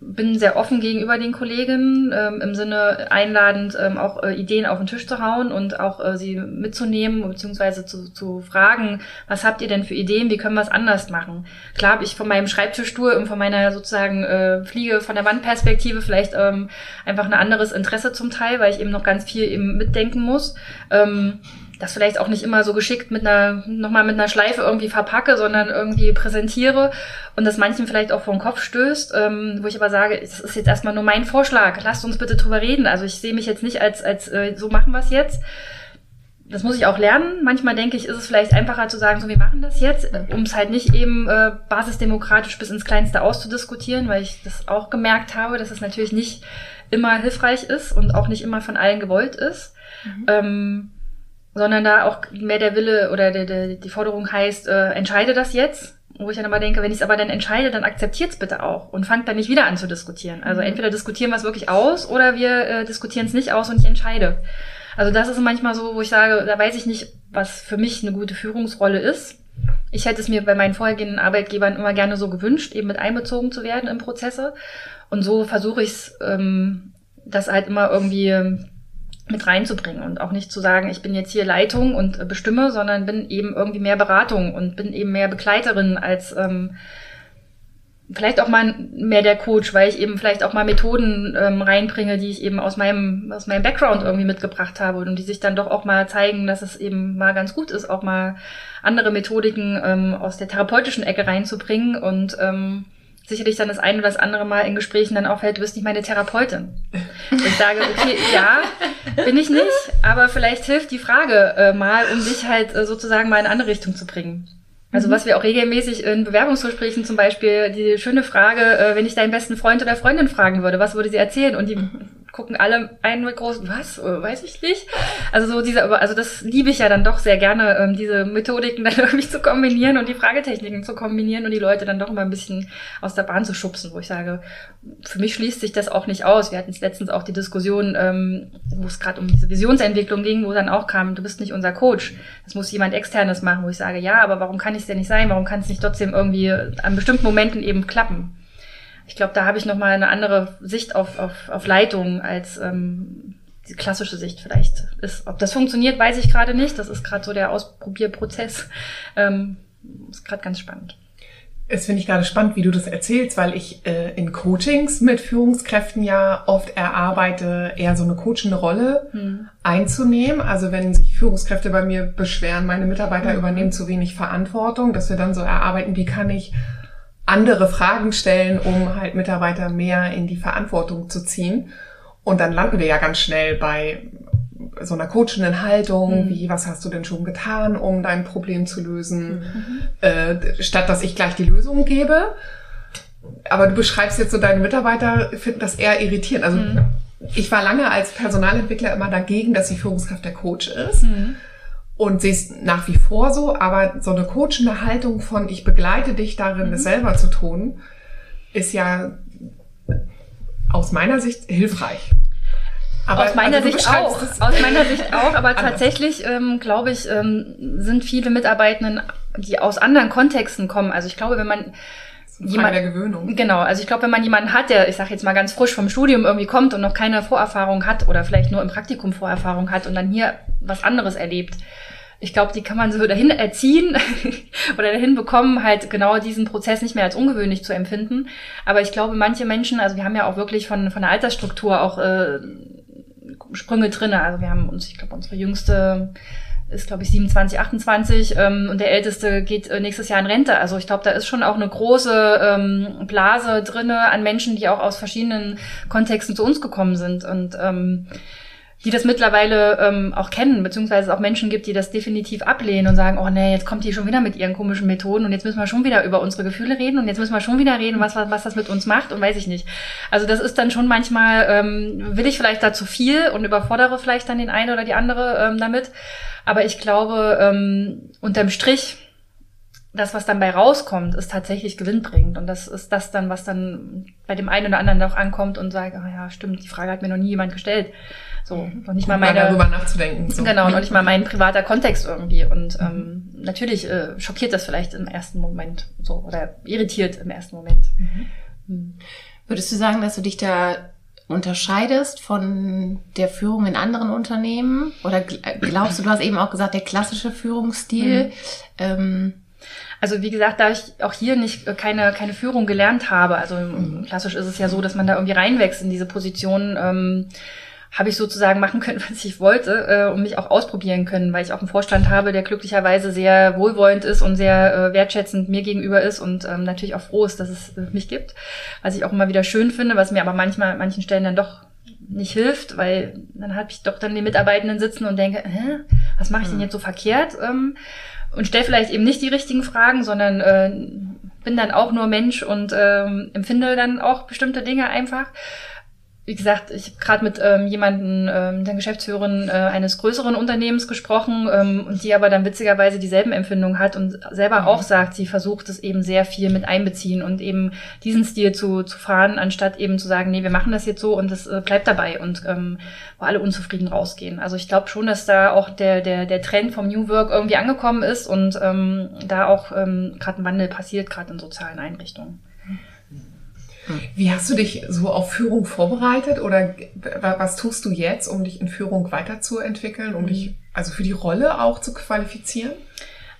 bin sehr offen gegenüber den Kollegen, ähm, im Sinne einladend, ähm, auch äh, Ideen auf den Tisch zu hauen und auch äh, sie mitzunehmen, beziehungsweise zu, zu fragen, was habt ihr denn für Ideen, wie können wir es anders machen? Klar habe ich von meinem Schreibtischstuhl und von meiner sozusagen äh, Fliege von der Wandperspektive vielleicht ähm, einfach ein anderes Interesse zum Teil, weil ich eben noch ganz viel eben mitdenken muss. Ähm, das vielleicht auch nicht immer so geschickt mit einer, nochmal mit einer Schleife irgendwie verpacke, sondern irgendwie präsentiere und das manchen vielleicht auch vor den Kopf stößt, ähm, wo ich aber sage, es ist jetzt erstmal nur mein Vorschlag, lasst uns bitte drüber reden. Also ich sehe mich jetzt nicht als, als äh, so machen wir es jetzt. Das muss ich auch lernen. Manchmal denke ich, ist es vielleicht einfacher zu sagen, so wir machen das jetzt, um es halt nicht eben äh, basisdemokratisch bis ins Kleinste auszudiskutieren, weil ich das auch gemerkt habe, dass es natürlich nicht immer hilfreich ist und auch nicht immer von allen gewollt ist. Mhm. Ähm, sondern da auch mehr der Wille oder der, der, die Forderung heißt, äh, entscheide das jetzt. Wo ich dann immer denke, wenn ich es aber dann entscheide, dann akzeptiert es bitte auch und fangt dann nicht wieder an zu diskutieren. Also mhm. entweder diskutieren wir es wirklich aus oder wir äh, diskutieren es nicht aus und ich entscheide. Also das ist manchmal so, wo ich sage, da weiß ich nicht, was für mich eine gute Führungsrolle ist. Ich hätte es mir bei meinen vorhergehenden Arbeitgebern immer gerne so gewünscht, eben mit einbezogen zu werden in Prozesse. Und so versuche ich es, ähm, das halt immer irgendwie mit reinzubringen und auch nicht zu sagen, ich bin jetzt hier Leitung und äh, bestimme, sondern bin eben irgendwie mehr Beratung und bin eben mehr Begleiterin als ähm, vielleicht auch mal mehr der Coach, weil ich eben vielleicht auch mal Methoden ähm, reinbringe, die ich eben aus meinem aus meinem Background irgendwie mitgebracht habe und die sich dann doch auch mal zeigen, dass es eben mal ganz gut ist, auch mal andere Methodiken ähm, aus der therapeutischen Ecke reinzubringen und ähm, sicherlich dann das ein oder das andere Mal in Gesprächen dann auffällt, du bist nicht meine Therapeutin. Und ich sage, okay, ja, bin ich nicht, aber vielleicht hilft die Frage äh, mal, um dich halt äh, sozusagen mal in eine andere Richtung zu bringen. Also mhm. was wir auch regelmäßig in Bewerbungsgesprächen zum Beispiel, die schöne Frage, äh, wenn ich deinen besten Freund oder Freundin fragen würde, was würde sie erzählen? Und die gucken alle einen mit großen, was, äh, weiß ich nicht. Also so diese, also das liebe ich ja dann doch sehr gerne, ähm, diese Methodiken dann irgendwie zu kombinieren und die Fragetechniken zu kombinieren und die Leute dann doch immer ein bisschen aus der Bahn zu schubsen, wo ich sage, für mich schließt sich das auch nicht aus. Wir hatten letztens auch die Diskussion, ähm, wo es gerade um diese Visionsentwicklung ging, wo dann auch kam, du bist nicht unser Coach, das muss jemand externes machen, wo ich sage, ja, aber warum kann ich es denn nicht sein? Warum kann es nicht trotzdem irgendwie an bestimmten Momenten eben klappen? Ich glaube, da habe ich nochmal eine andere Sicht auf, auf, auf Leitung als ähm, die klassische Sicht vielleicht ist. Ob das funktioniert, weiß ich gerade nicht. Das ist gerade so der Ausprobierprozess. Ähm, ist gerade ganz spannend. Es finde ich gerade spannend, wie du das erzählst, weil ich äh, in Coachings mit Führungskräften ja oft erarbeite, eher so eine coachende Rolle hm. einzunehmen. Also wenn sich Führungskräfte bei mir beschweren, meine Mitarbeiter hm. übernehmen zu wenig Verantwortung, dass wir dann so erarbeiten, wie kann ich andere Fragen stellen, um halt Mitarbeiter mehr in die Verantwortung zu ziehen. Und dann landen wir ja ganz schnell bei so einer coachenden Haltung, mhm. wie, was hast du denn schon getan, um dein Problem zu lösen, mhm. äh, statt dass ich gleich die Lösung gebe. Aber du beschreibst jetzt so, deine Mitarbeiter finden das eher irritierend. Also mhm. ich war lange als Personalentwickler immer dagegen, dass die Führungskraft der Coach ist. Und sehe es nach wie vor so, aber so eine coachende Haltung von ich begleite dich darin, mhm. es selber zu tun, ist ja aus meiner Sicht hilfreich. Aber, aus meiner also Sicht auch. Aus meiner Sicht auch, aber tatsächlich ähm, glaube ich, ähm, sind viele Mitarbeitenden, die aus anderen Kontexten kommen. Also ich glaube, wenn man jemand der Gewöhnung. Genau, also ich glaube, wenn man jemanden hat, der, ich sage jetzt mal ganz frisch vom Studium irgendwie kommt und noch keine Vorerfahrung hat oder vielleicht nur im Praktikum Vorerfahrung hat und dann hier was anderes erlebt, ich glaube, die kann man so dahin erziehen oder dahin bekommen, halt genau diesen Prozess nicht mehr als ungewöhnlich zu empfinden. Aber ich glaube, manche Menschen, also wir haben ja auch wirklich von, von der Altersstruktur auch äh, Sprünge drinne. Also wir haben uns, ich glaube, unsere jüngste ist, glaube ich, 27, 28 ähm, und der Älteste geht äh, nächstes Jahr in Rente. Also ich glaube, da ist schon auch eine große ähm, Blase drinne an Menschen, die auch aus verschiedenen Kontexten zu uns gekommen sind. Und ähm, die das mittlerweile ähm, auch kennen, beziehungsweise es auch Menschen gibt, die das definitiv ablehnen und sagen, oh nee, jetzt kommt die schon wieder mit ihren komischen Methoden und jetzt müssen wir schon wieder über unsere Gefühle reden und jetzt müssen wir schon wieder reden, was, was, das mit uns macht und weiß ich nicht. Also das ist dann schon manchmal, ähm, will ich vielleicht da zu viel und überfordere vielleicht dann den einen oder die andere ähm, damit. Aber ich glaube, ähm, unterm Strich, das, was dann bei rauskommt, ist tatsächlich gewinnbringend. Und das ist das dann, was dann bei dem einen oder anderen auch ankommt und sagt, ah oh ja, stimmt, die Frage hat mir noch nie jemand gestellt. So, mhm. noch nicht mal meine. darüber nachzudenken. So. Genau, noch nicht mal mein privater Kontext irgendwie. Und ähm, natürlich äh, schockiert das vielleicht im ersten Moment so oder irritiert im ersten Moment. Mhm. mhm. Würdest du sagen, dass du dich da unterscheidest von der Führung in anderen Unternehmen? Oder glaubst du, du hast eben auch gesagt, der klassische Führungsstil? Mhm. Ähm, also wie gesagt, da ich auch hier nicht äh, keine, keine Führung gelernt habe, also mhm. klassisch ist es ja so, dass man da irgendwie reinwächst in diese Position, ähm, habe ich sozusagen machen können, was ich wollte äh, und mich auch ausprobieren können, weil ich auch einen Vorstand habe, der glücklicherweise sehr wohlwollend ist und sehr äh, wertschätzend mir gegenüber ist und ähm, natürlich auch froh ist, dass es äh, mich gibt, was ich auch immer wieder schön finde, was mir aber manchmal an manchen Stellen dann doch nicht hilft, weil dann habe ich doch dann die Mitarbeitenden sitzen und denke, Hä, was mache ich denn mhm. jetzt so verkehrt? Ähm, und stelle vielleicht eben nicht die richtigen Fragen, sondern äh, bin dann auch nur Mensch und ähm, empfinde dann auch bestimmte Dinge einfach wie gesagt, ich habe gerade mit ähm, jemanden, ähm, der Geschäftsführerin äh, eines größeren Unternehmens gesprochen ähm, und die aber dann witzigerweise dieselben Empfindungen hat und selber mhm. auch sagt, sie versucht es eben sehr viel mit einbeziehen und eben diesen Stil zu, zu fahren, anstatt eben zu sagen, nee, wir machen das jetzt so und es äh, bleibt dabei und ähm, wo alle unzufrieden rausgehen. Also ich glaube schon, dass da auch der, der, der Trend vom New Work irgendwie angekommen ist und ähm, da auch ähm, gerade ein Wandel passiert, gerade in sozialen Einrichtungen. Wie hast du dich so auf Führung vorbereitet oder was tust du jetzt, um dich in Führung weiterzuentwickeln, um dich also für die Rolle auch zu qualifizieren?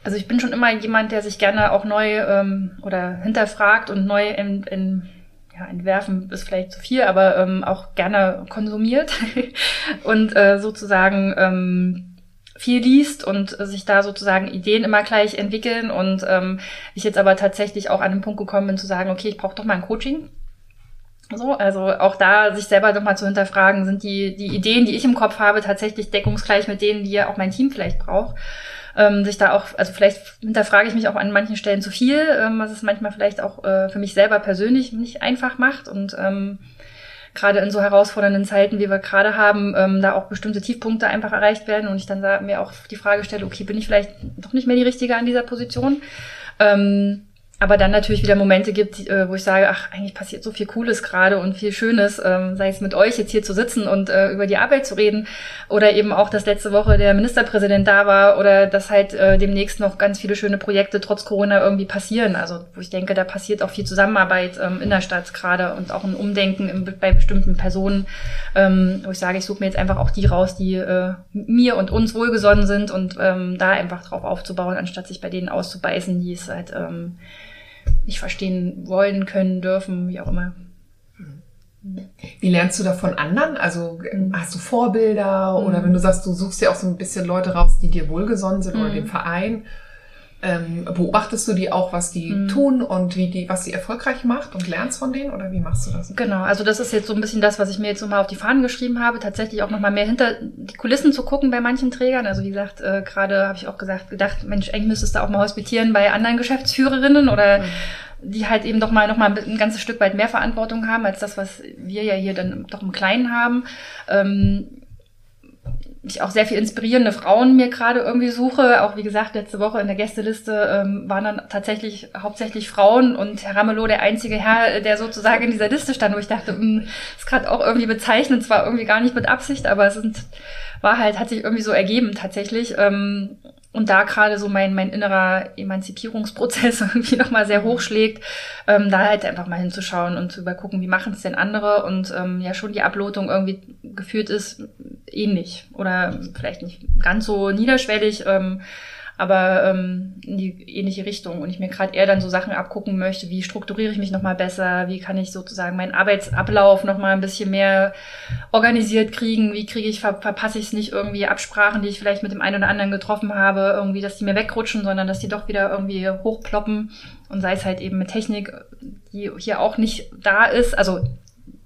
Also ich bin schon immer jemand, der sich gerne auch neu ähm, oder hinterfragt und neu in, in ja, entwerfen ist vielleicht zu viel, aber ähm, auch gerne konsumiert und äh, sozusagen ähm, viel liest und sich da sozusagen Ideen immer gleich entwickeln und ähm, ich jetzt aber tatsächlich auch an den Punkt gekommen bin zu sagen, okay, ich brauche doch mal ein Coaching so, also auch da sich selber nochmal zu hinterfragen, sind die, die Ideen, die ich im Kopf habe, tatsächlich deckungsgleich mit denen, die ja auch mein Team vielleicht braucht. Ähm, sich da auch, also vielleicht hinterfrage ich mich auch an manchen Stellen zu viel, ähm, was es manchmal vielleicht auch äh, für mich selber persönlich nicht einfach macht und ähm, gerade in so herausfordernden Zeiten, wie wir gerade haben, ähm, da auch bestimmte Tiefpunkte einfach erreicht werden und ich dann da, mir auch die Frage stelle, okay, bin ich vielleicht doch nicht mehr die Richtige an dieser Position? Ähm, aber dann natürlich wieder Momente gibt, äh, wo ich sage, ach, eigentlich passiert so viel Cooles gerade und viel Schönes, ähm, sei es mit euch jetzt hier zu sitzen und äh, über die Arbeit zu reden oder eben auch, dass letzte Woche der Ministerpräsident da war oder dass halt äh, demnächst noch ganz viele schöne Projekte trotz Corona irgendwie passieren. Also wo ich denke, da passiert auch viel Zusammenarbeit ähm, in der Stadt gerade und auch ein Umdenken bei bestimmten Personen, ähm, wo ich sage, ich suche mir jetzt einfach auch die raus, die mir und uns wohlgesonnen sind und da einfach drauf aufzubauen, anstatt sich bei denen auszubeißen, die es halt nicht verstehen wollen, können, dürfen, wie auch immer. Wie lernst du da von anderen? Also mhm. hast du Vorbilder mhm. oder wenn du sagst, du suchst ja auch so ein bisschen Leute raus, die dir wohlgesonnen sind mhm. oder dem Verein, ähm, beobachtest du die auch, was die mhm. tun und wie die, was sie erfolgreich macht und lernst von denen oder wie machst du das? Genau, also das ist jetzt so ein bisschen das, was ich mir jetzt nochmal auf die Fahnen geschrieben habe, tatsächlich auch nochmal mehr hinter die Kulissen zu gucken bei manchen Trägern. Also wie gesagt, äh, gerade habe ich auch gesagt, gedacht, Mensch, eigentlich müsstest du auch mal hospitieren bei anderen Geschäftsführerinnen oder mhm. die halt eben doch mal noch mal ein ganzes Stück weit mehr Verantwortung haben als das, was wir ja hier dann doch im Kleinen haben. Ähm, ich auch sehr viel inspirierende Frauen mir gerade irgendwie suche. Auch wie gesagt, letzte Woche in der Gästeliste ähm, waren dann tatsächlich hauptsächlich Frauen und Herr Ramelow der einzige Herr, der sozusagen in dieser Liste stand, wo ich dachte, mh, hm, ist gerade auch irgendwie bezeichnend, zwar irgendwie gar nicht mit Absicht, aber es sind, war halt, hat sich irgendwie so ergeben tatsächlich. Ähm, und da gerade so mein, mein innerer Emanzipierungsprozess irgendwie nochmal sehr hochschlägt, ähm, da halt einfach mal hinzuschauen und zu übergucken, wie machen es denn andere? Und ähm, ja schon die Ablotung irgendwie geführt ist, ähnlich oder vielleicht nicht ganz so niederschwellig, ähm, aber ähm, in die ähnliche Richtung. Und ich mir gerade eher dann so Sachen abgucken möchte, wie strukturiere ich mich nochmal besser, wie kann ich sozusagen meinen Arbeitsablauf nochmal ein bisschen mehr organisiert kriegen, wie kriege ich, ver verpasse ich es nicht irgendwie Absprachen, die ich vielleicht mit dem einen oder anderen getroffen habe, irgendwie, dass die mir wegrutschen, sondern dass die doch wieder irgendwie hochploppen. Und sei es halt eben mit Technik, die hier auch nicht da ist. Also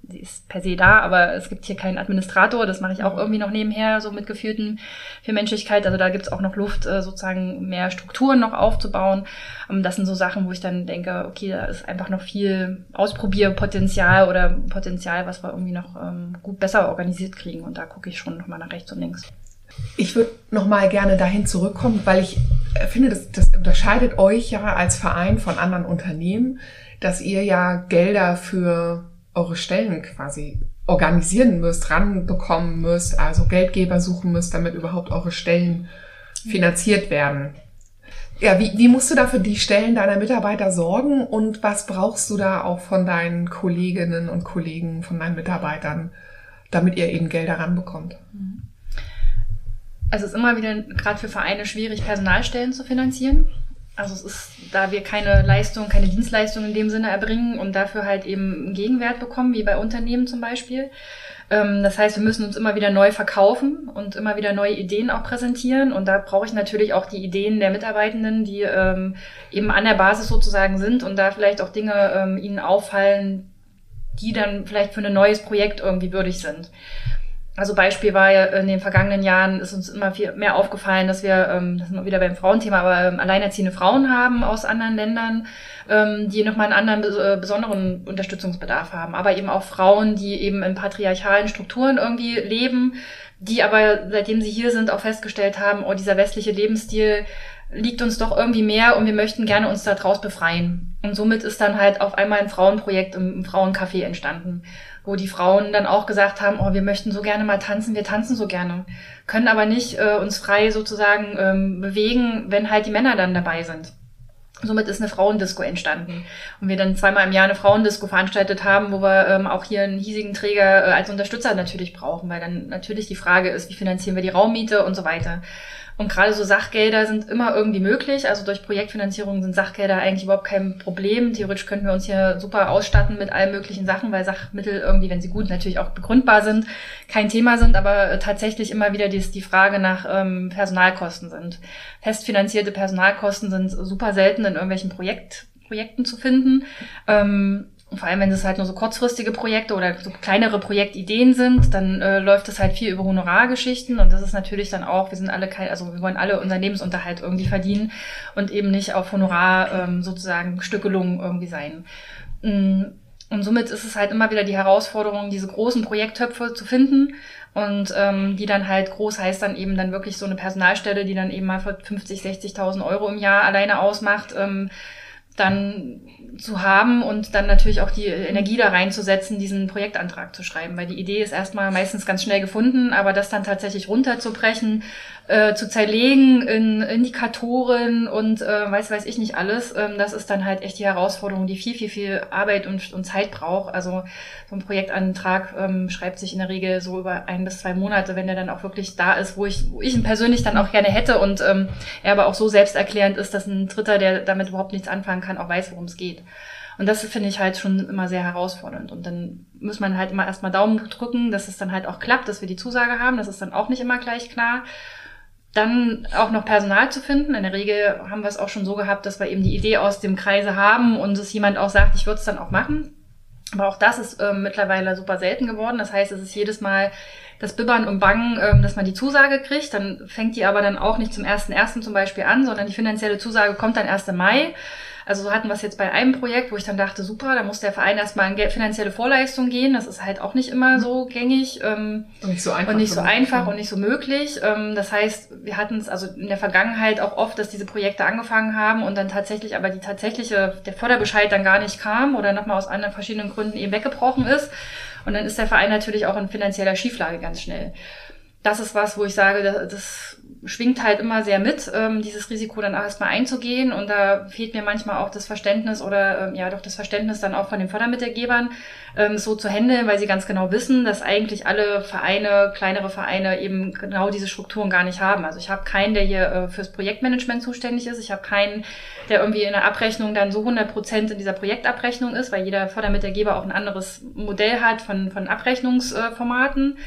sie ist per se da, aber es gibt hier keinen Administrator. Das mache ich auch mhm. irgendwie noch nebenher, so mit Gefühlten für Menschlichkeit. Also da gibt es auch noch Luft, äh, sozusagen mehr Strukturen noch aufzubauen. Ähm, das sind so Sachen, wo ich dann denke, okay, da ist einfach noch viel Ausprobierpotenzial oder Potenzial, was wir irgendwie noch ähm, gut besser organisiert kriegen. Und da gucke ich schon nochmal nach rechts und links. Ich würde noch mal gerne dahin zurückkommen, weil ich äh, finde, das, das unterscheidet euch ja als Verein von anderen Unternehmen, dass ihr ja Gelder für eure Stellen quasi organisieren müsst, ranbekommen müsst, also Geldgeber suchen müsst, damit überhaupt eure Stellen finanziert werden. Ja, wie, wie musst du da für die Stellen deiner Mitarbeiter sorgen und was brauchst du da auch von deinen Kolleginnen und Kollegen, von deinen Mitarbeitern, damit ihr eben Gelder ranbekommt? Also es ist immer wieder gerade für Vereine schwierig, Personalstellen zu finanzieren. Also es ist, da wir keine Leistung, keine Dienstleistung in dem Sinne erbringen und dafür halt eben einen Gegenwert bekommen, wie bei Unternehmen zum Beispiel. Ähm, das heißt, wir müssen uns immer wieder neu verkaufen und immer wieder neue Ideen auch präsentieren. Und da brauche ich natürlich auch die Ideen der Mitarbeitenden, die ähm, eben an der Basis sozusagen sind und da vielleicht auch Dinge ähm, ihnen auffallen, die dann vielleicht für ein neues Projekt irgendwie würdig sind. Also Beispiel war ja in den vergangenen Jahren ist uns immer viel mehr aufgefallen, dass wir, ähm, das sind wir wieder beim Frauenthema, aber ähm, alleinerziehende Frauen haben aus anderen Ländern, ähm, die nochmal einen anderen äh, besonderen Unterstützungsbedarf haben. Aber eben auch Frauen, die eben in patriarchalen Strukturen irgendwie leben, die aber, seitdem sie hier sind, auch festgestellt haben, oh, dieser westliche Lebensstil liegt uns doch irgendwie mehr und wir möchten gerne uns daraus befreien. Und somit ist dann halt auf einmal ein Frauenprojekt im, Frauencafé entstanden wo die Frauen dann auch gesagt haben, oh, wir möchten so gerne mal tanzen, wir tanzen so gerne, können aber nicht äh, uns frei sozusagen ähm, bewegen, wenn halt die Männer dann dabei sind. Somit ist eine Frauendisco entstanden. Und wir dann zweimal im Jahr eine Frauendisco veranstaltet haben, wo wir ähm, auch hier einen hiesigen Träger äh, als Unterstützer natürlich brauchen, weil dann natürlich die Frage ist, wie finanzieren wir die Raummiete und so weiter. Und gerade so Sachgelder sind immer irgendwie möglich. Also durch Projektfinanzierung sind Sachgelder eigentlich überhaupt kein Problem. Theoretisch könnten wir uns hier super ausstatten mit allen möglichen Sachen, weil Sachmittel irgendwie, wenn sie gut natürlich auch begründbar sind, kein Thema sind, aber tatsächlich immer wieder die, die Frage nach ähm, Personalkosten sind. Festfinanzierte Personalkosten sind super selten in irgendwelchen Projekt, Projekten zu finden. Ähm, vor allem, wenn es halt nur so kurzfristige Projekte oder so kleinere Projektideen sind, dann äh, läuft es halt viel über Honorargeschichten und das ist natürlich dann auch, wir sind alle kein, also wir wollen alle unseren Lebensunterhalt irgendwie verdienen und eben nicht auf Honorar ähm, sozusagen Stückelungen irgendwie sein. Mm, und somit ist es halt immer wieder die Herausforderung, diese großen Projekttöpfe zu finden und ähm, die dann halt groß heißt dann eben dann wirklich so eine Personalstelle, die dann eben mal für 50, 60.000 Euro im Jahr alleine ausmacht, ähm, dann zu haben und dann natürlich auch die Energie da reinzusetzen, diesen Projektantrag zu schreiben. Weil die Idee ist erstmal meistens ganz schnell gefunden, aber das dann tatsächlich runterzubrechen, äh, zu zerlegen in Indikatoren und äh, weiß weiß ich nicht alles, ähm, das ist dann halt echt die Herausforderung, die viel, viel, viel Arbeit und, und Zeit braucht. Also so ein Projektantrag ähm, schreibt sich in der Regel so über ein bis zwei Monate, wenn der dann auch wirklich da ist, wo ich, wo ich ihn persönlich dann auch gerne hätte und ähm, er aber auch so selbsterklärend ist, dass ein Dritter, der damit überhaupt nichts anfangen kann, auch weiß, worum es geht. Und das finde ich halt schon immer sehr herausfordernd. Und dann muss man halt immer erstmal Daumen drücken, dass es dann halt auch klappt, dass wir die Zusage haben. Das ist dann auch nicht immer gleich klar. Dann auch noch Personal zu finden. In der Regel haben wir es auch schon so gehabt, dass wir eben die Idee aus dem Kreise haben und es jemand auch sagt, ich würde es dann auch machen. Aber auch das ist ähm, mittlerweile super selten geworden. Das heißt, es ist jedes Mal das Bibbern und Bangen, ähm, dass man die Zusage kriegt. Dann fängt die aber dann auch nicht zum ersten ersten zum Beispiel an, sondern die finanzielle Zusage kommt dann erst im Mai. Also so hatten wir es jetzt bei einem Projekt, wo ich dann dachte, super, da muss der Verein erstmal in finanzielle Vorleistung gehen. Das ist halt auch nicht immer so gängig ähm, und nicht so einfach, und nicht so, einfach und nicht so möglich. Ähm, das heißt, wir hatten es also in der Vergangenheit auch oft, dass diese Projekte angefangen haben und dann tatsächlich aber die tatsächliche, der Förderbescheid dann gar nicht kam oder nochmal aus anderen verschiedenen Gründen eben weggebrochen ist. Und dann ist der Verein natürlich auch in finanzieller Schieflage ganz schnell. Das ist was, wo ich sage, das schwingt halt immer sehr mit, ähm, dieses Risiko dann erstmal einzugehen. Und da fehlt mir manchmal auch das Verständnis oder ähm, ja doch das Verständnis dann auch von den Fördermittelgebern, ähm, so zu handeln, weil sie ganz genau wissen, dass eigentlich alle Vereine, kleinere Vereine eben genau diese Strukturen gar nicht haben. Also ich habe keinen, der hier äh, fürs Projektmanagement zuständig ist. Ich habe keinen, der irgendwie in der Abrechnung dann so 100 Prozent in dieser Projektabrechnung ist, weil jeder Fördermittelgeber auch ein anderes Modell hat von, von Abrechnungsformaten.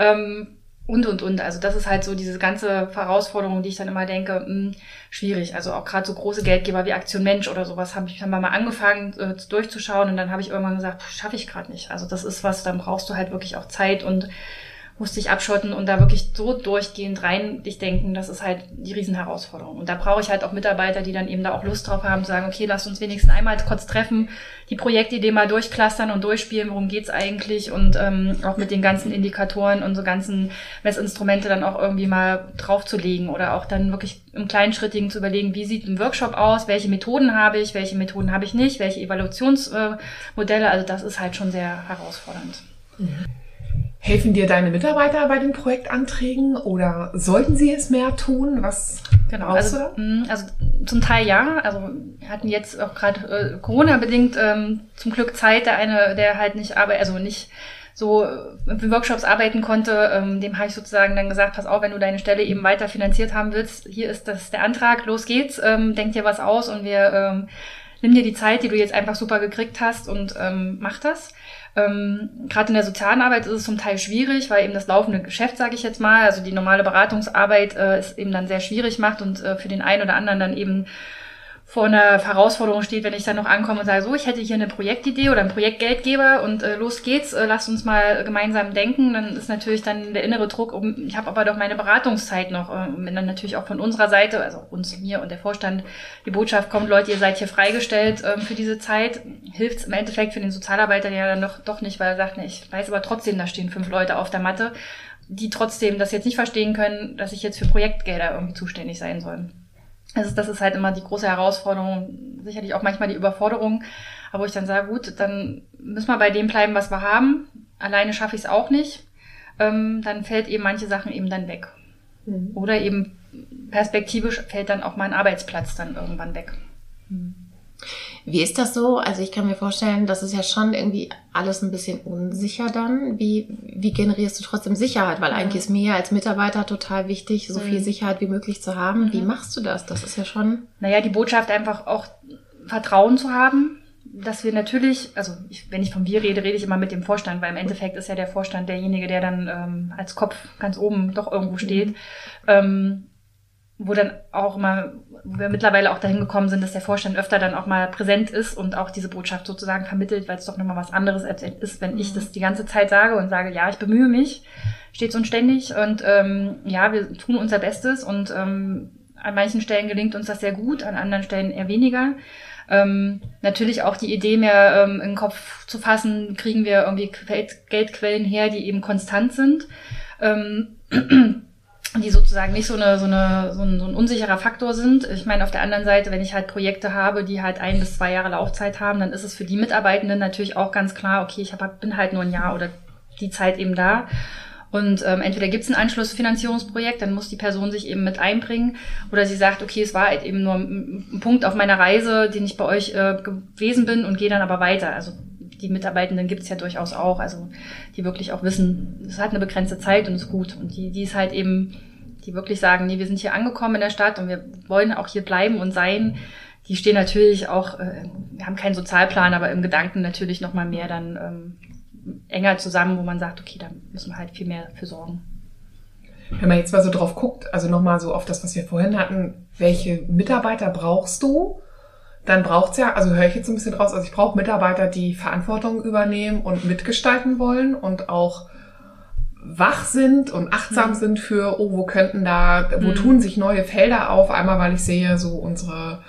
Ähm, und und und. Also das ist halt so diese ganze Herausforderung, die ich dann immer denke, mh, hm, schwierig. Also auch gerade so große Geldgeber wie Aktion Mensch oder sowas habe ich dann mal angefangen äh, durchzuschauen und dann habe ich irgendwann gesagt, schaffe ich gerade nicht. Also das ist was, dann brauchst du halt wirklich auch Zeit und musste ich abschotten und da wirklich so durchgehend rein dich denken, das ist halt die Riesenherausforderung. Und da brauche ich halt auch Mitarbeiter, die dann eben da auch Lust drauf haben, zu sagen, okay, lass uns wenigstens einmal kurz treffen, die Projektidee mal durchklustern und durchspielen, worum geht's eigentlich und ähm, auch mit den ganzen Indikatoren und so ganzen Messinstrumente dann auch irgendwie mal draufzulegen oder auch dann wirklich im Kleinschrittigen zu überlegen, wie sieht ein Workshop aus, welche Methoden habe ich, welche Methoden habe ich nicht, welche Evaluationsmodelle, also das ist halt schon sehr herausfordernd. Mhm. Helfen dir deine Mitarbeiter bei den Projektanträgen oder sollten sie es mehr tun? Was genau, also? Mm, also zum Teil ja. Also wir hatten jetzt auch gerade äh, Corona-bedingt ähm, zum Glück Zeit, der eine, der halt nicht arbeitet, also nicht so in Workshops arbeiten konnte, ähm, dem habe ich sozusagen dann gesagt, pass auf, wenn du deine Stelle eben weiter finanziert haben willst, hier ist das der Antrag, los geht's, ähm, denk dir was aus und wir ähm, nimm dir die Zeit, die du jetzt einfach super gekriegt hast und ähm, mach das. Ähm, Gerade in der sozialen Arbeit ist es zum Teil schwierig, weil eben das laufende Geschäft, sage ich jetzt mal, also die normale Beratungsarbeit äh, es eben dann sehr schwierig macht und äh, für den einen oder anderen dann eben vor einer Herausforderung steht, wenn ich dann noch ankomme und sage, so, ich hätte hier eine Projektidee oder einen Projektgeldgeber und äh, los geht's, äh, lasst uns mal gemeinsam denken, dann ist natürlich dann der innere Druck, um, ich habe aber doch meine Beratungszeit noch, äh, wenn dann natürlich auch von unserer Seite, also uns, mir und der Vorstand, die Botschaft kommt, Leute, ihr seid hier freigestellt äh, für diese Zeit, hilft es im Endeffekt für den Sozialarbeiter ja dann doch, doch nicht, weil er sagt, ne, ich weiß aber trotzdem, da stehen fünf Leute auf der Matte, die trotzdem das jetzt nicht verstehen können, dass ich jetzt für Projektgelder irgendwie zuständig sein soll. Also das ist halt immer die große Herausforderung, sicherlich auch manchmal die Überforderung, aber wo ich dann sage, gut, dann müssen wir bei dem bleiben, was wir haben. Alleine schaffe ich es auch nicht. Ähm, dann fällt eben manche Sachen eben dann weg. Mhm. Oder eben perspektivisch fällt dann auch mein Arbeitsplatz dann irgendwann weg. Mhm. Wie ist das so? Also ich kann mir vorstellen, das ist ja schon irgendwie alles ein bisschen unsicher dann. Wie, wie generierst du trotzdem Sicherheit? Weil eigentlich ist mir als Mitarbeiter total wichtig, so viel mhm. Sicherheit wie möglich zu haben. Wie mhm. machst du das? Das ist ja schon. Naja, die Botschaft einfach auch Vertrauen zu haben, dass wir natürlich, also ich, wenn ich von wir rede, rede ich immer mit dem Vorstand, weil im Endeffekt ist ja der Vorstand derjenige, der dann ähm, als Kopf ganz oben doch irgendwo steht. Mhm. Ähm, wo dann auch immer, wo wir mittlerweile auch dahin gekommen sind, dass der Vorstand öfter dann auch mal präsent ist und auch diese Botschaft sozusagen vermittelt, weil es doch nochmal was anderes ist, wenn ich mhm. das die ganze Zeit sage und sage, ja, ich bemühe mich, stets und ständig und ähm, ja, wir tun unser Bestes und ähm, an manchen Stellen gelingt uns das sehr gut, an anderen Stellen eher weniger. Ähm, natürlich auch die Idee mehr ähm, in den Kopf zu fassen, kriegen wir irgendwie Geldquellen her, die eben konstant sind. Ähm, die sozusagen nicht so, eine, so, eine, so, ein, so ein unsicherer Faktor sind. Ich meine, auf der anderen Seite, wenn ich halt Projekte habe, die halt ein bis zwei Jahre Laufzeit haben, dann ist es für die Mitarbeitenden natürlich auch ganz klar, okay, ich hab, bin halt nur ein Jahr oder die Zeit eben da. Und ähm, entweder gibt es ein Anschlussfinanzierungsprojekt, dann muss die Person sich eben mit einbringen, oder sie sagt, okay, es war halt eben nur ein, Punkt auf meiner Reise, den ich bei euch äh, gewesen bin und gehe dann aber weiter. Also die Mitarbeitenden gibt es ja durchaus auch, also die wirklich auch wissen, es hat eine begrenzte Zeit und ist gut. Und die, die ist halt eben, die wirklich sagen, nee, wir sind hier angekommen in der Stadt und wir wollen auch hier bleiben und sein. Die stehen natürlich auch, äh, wir haben keinen Sozialplan, aber im Gedanken natürlich nochmal mehr dann ähm, enger zusammen, wo man sagt, okay, da müssen wir halt viel mehr für sorgen. Wenn man jetzt mal so drauf guckt, also nochmal so auf das, was wir vorhin hatten, welche Mitarbeiter brauchst du? Dann braucht's ja, also höre ich jetzt ein bisschen raus, also ich brauche Mitarbeiter, die Verantwortung übernehmen und mitgestalten wollen und auch wach sind und achtsam mhm. sind für, oh, wo könnten da, wo mhm. tun sich neue Felder auf? Einmal, weil ich sehe, so unsere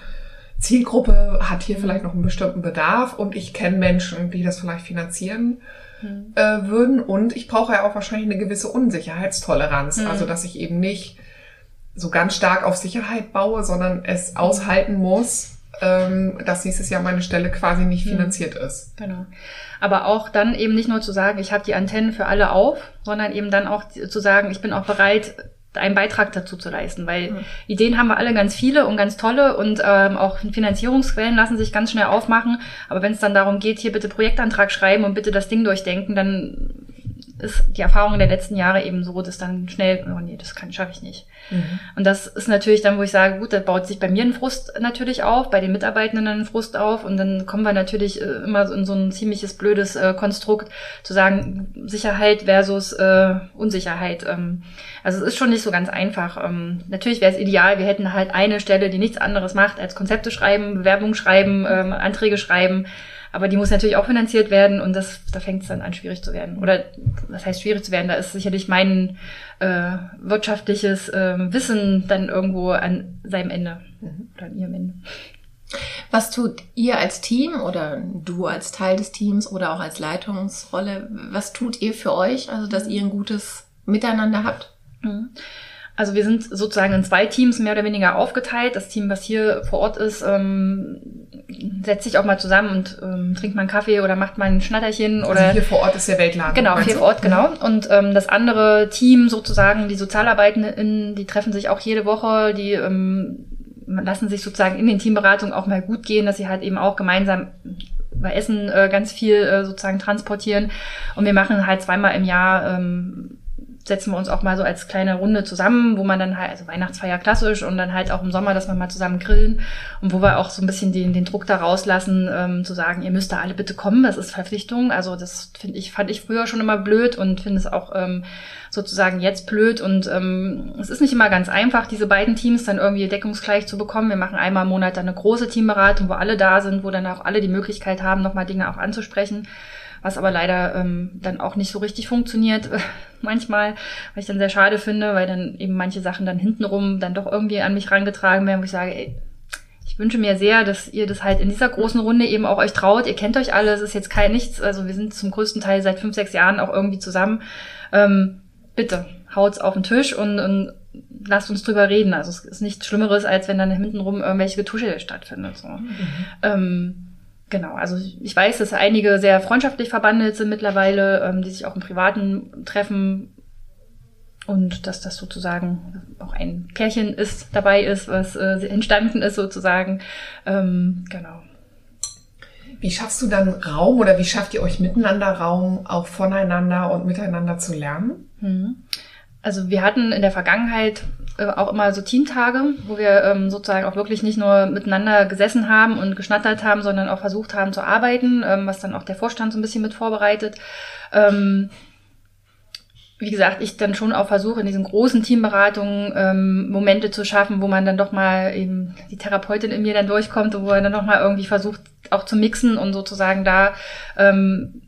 Zielgruppe hat hier mhm. vielleicht noch einen bestimmten Bedarf und ich kenne Menschen, die das vielleicht finanzieren mhm. äh, würden. Und ich brauche ja auch wahrscheinlich eine gewisse Unsicherheitstoleranz. Mhm. Also, dass ich eben nicht so ganz stark auf Sicherheit baue, sondern es aushalten muss, ähm, dass nächstes Jahr meine Stelle quasi nicht mhm. finanziert mhm. ist. Genau. Aber auch dann eben nicht nur zu sagen, ich habe die Antennen für alle auf, sondern eben dann auch zu sagen, ich bin auch bereit, einen Beitrag dazu zu leisten, weil mhm. Ideen haben wir alle ganz viele und ganz tolle und ähm, auch Finanzierungsquellen lassen sich ganz schnell aufmachen. Aber wenn es dann darum geht, hier bitte Projektantrag schreiben und bitte das Ding durchdenken, dann ist die Erfahrung der letzten Jahre eben so, dass dann schnell, oh nee, das kann schaffe ich nicht. Mhm. Und das ist natürlich dann, wo ich sage, gut, da baut sich bei mir ein Frust natürlich auf, bei den Mitarbeitenden ein Frust auf und dann kommen wir natürlich äh, immer in so ein ziemliches blödes äh, Konstrukt zu sagen, Sicherheit versus äh, Unsicherheit. Ähm, also es ist schon nicht so ganz einfach. Ähm, natürlich wäre es ideal, wir hätten halt eine Stelle, die nichts anderes macht als Konzepte schreiben, Bewerbung schreiben, ähm, Anträge schreiben. Aber die muss natürlich auch finanziert werden und das, da fängt es dann an, schwierig zu werden. Oder was heißt schwierig zu werden? Da ist sicherlich mein äh, wirtschaftliches äh, Wissen dann irgendwo an seinem Ende mhm. oder an ihrem Ende. Was tut ihr als Team oder du als Teil des Teams oder auch als Leitungsrolle? Was tut ihr für euch, also dass ihr ein gutes Miteinander habt? Mhm. Also wir sind sozusagen in zwei Teams mehr oder weniger aufgeteilt. Das Team, was hier vor Ort ist, ähm, setzt sich auch mal zusammen und ähm, trinkt mal einen Kaffee oder macht mal ein Schnatterchen. Also oder also hier vor Ort ist der Weltladen. Genau, hier vor Ort, genau. Und ähm, das andere Team sozusagen, die Sozialarbeitenden, die treffen sich auch jede Woche, die ähm, lassen sich sozusagen in den Teamberatungen auch mal gut gehen, dass sie halt eben auch gemeinsam bei Essen äh, ganz viel äh, sozusagen transportieren. Und wir machen halt zweimal im Jahr ähm, setzen wir uns auch mal so als kleine Runde zusammen, wo man dann halt, also Weihnachtsfeier klassisch und dann halt auch im Sommer, dass wir mal zusammen grillen und wo wir auch so ein bisschen den, den Druck da rauslassen, ähm, zu sagen, ihr müsst da alle bitte kommen, das ist Verpflichtung. Also das finde ich, fand ich früher schon immer blöd und finde es auch ähm, sozusagen jetzt blöd. Und ähm, es ist nicht immer ganz einfach, diese beiden Teams dann irgendwie deckungsgleich zu bekommen. Wir machen einmal im Monat dann eine große Teamberatung, wo alle da sind, wo dann auch alle die Möglichkeit haben, nochmal Dinge auch anzusprechen was aber leider ähm, dann auch nicht so richtig funktioniert manchmal, was ich dann sehr schade finde, weil dann eben manche Sachen dann hintenrum dann doch irgendwie an mich rangetragen werden, wo ich sage, ey, ich wünsche mir sehr, dass ihr das halt in dieser großen Runde eben auch euch traut. Ihr kennt euch alle, es ist jetzt kein nichts, also wir sind zum größten Teil seit fünf, sechs Jahren auch irgendwie zusammen. Ähm, bitte, haut's auf den Tisch und, und lasst uns drüber reden. Also es ist nichts Schlimmeres, als wenn dann hintenrum irgendwelche Getusche stattfindet. So. Mhm. Ähm, Genau, also ich weiß, dass einige sehr freundschaftlich verbandelt sind mittlerweile, ähm, die sich auch im Privaten treffen und dass das sozusagen auch ein Pärchen ist, dabei ist, was äh, entstanden ist sozusagen. Ähm, genau. Wie schaffst du dann Raum oder wie schafft ihr euch miteinander Raum, auch voneinander und miteinander zu lernen? Mhm. Also wir hatten in der Vergangenheit äh, auch immer so Teamtage, wo wir ähm, sozusagen auch wirklich nicht nur miteinander gesessen haben und geschnattert haben, sondern auch versucht haben zu arbeiten, ähm, was dann auch der Vorstand so ein bisschen mit vorbereitet. Ähm, wie gesagt, ich dann schon auch versuche, in diesen großen Teamberatungen ähm, Momente zu schaffen, wo man dann doch mal eben die Therapeutin in mir dann durchkommt und wo man dann doch mal irgendwie versucht, auch zu mixen und sozusagen da ähm,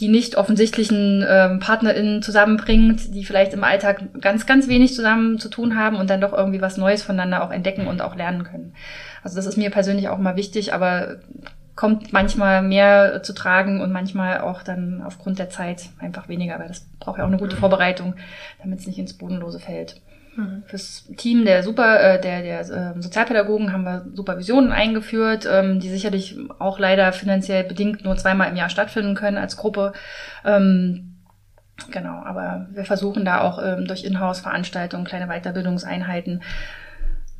die nicht offensichtlichen ähm, PartnerInnen zusammenbringt, die vielleicht im Alltag ganz, ganz wenig zusammen zu tun haben und dann doch irgendwie was Neues voneinander auch entdecken und auch lernen können. Also das ist mir persönlich auch mal wichtig, aber kommt manchmal mehr zu tragen und manchmal auch dann aufgrund der Zeit einfach weniger, weil das braucht ja auch eine gute. Vorbereitung, damit es nicht ins Bodenlose fällt. Fürs Team der Super, äh, der, der äh, Sozialpädagogen haben wir Supervisionen eingeführt, ähm, die sicherlich auch leider finanziell bedingt nur zweimal im Jahr stattfinden können als Gruppe. Ähm, genau, aber wir versuchen da auch ähm, durch Inhouse-Veranstaltungen, kleine Weiterbildungseinheiten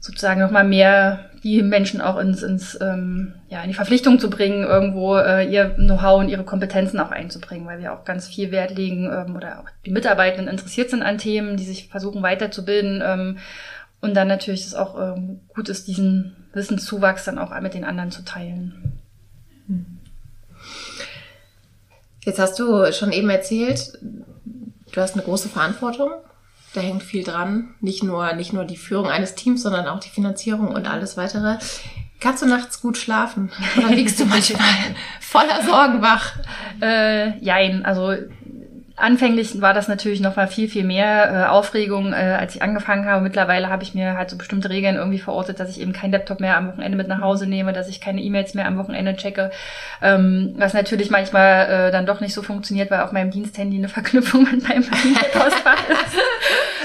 sozusagen nochmal mehr die Menschen auch ins, ins ähm, ja, in die Verpflichtung zu bringen, irgendwo äh, ihr Know-how und ihre Kompetenzen auch einzubringen, weil wir auch ganz viel Wert legen ähm, oder auch die Mitarbeitenden interessiert sind an Themen, die sich versuchen weiterzubilden ähm, und dann natürlich es auch ähm, gut ist, diesen Wissenszuwachs dann auch mit den anderen zu teilen. Jetzt hast du schon eben erzählt, du hast eine große Verantwortung da hängt viel dran. Nicht nur, nicht nur die Führung eines Teams, sondern auch die Finanzierung und alles weitere. Kannst du nachts gut schlafen? Oder liegst du manchmal voller Sorgen wach? Äh, jein, also anfänglich war das natürlich noch mal viel, viel mehr äh, Aufregung, äh, als ich angefangen habe. Mittlerweile habe ich mir halt so bestimmte Regeln irgendwie verortet, dass ich eben keinen Laptop mehr am Wochenende mit nach Hause nehme, dass ich keine E-Mails mehr am Wochenende checke. Ähm, was natürlich manchmal äh, dann doch nicht so funktioniert, weil auf meinem Diensthandy eine Verknüpfung mit meinem Postfach ist.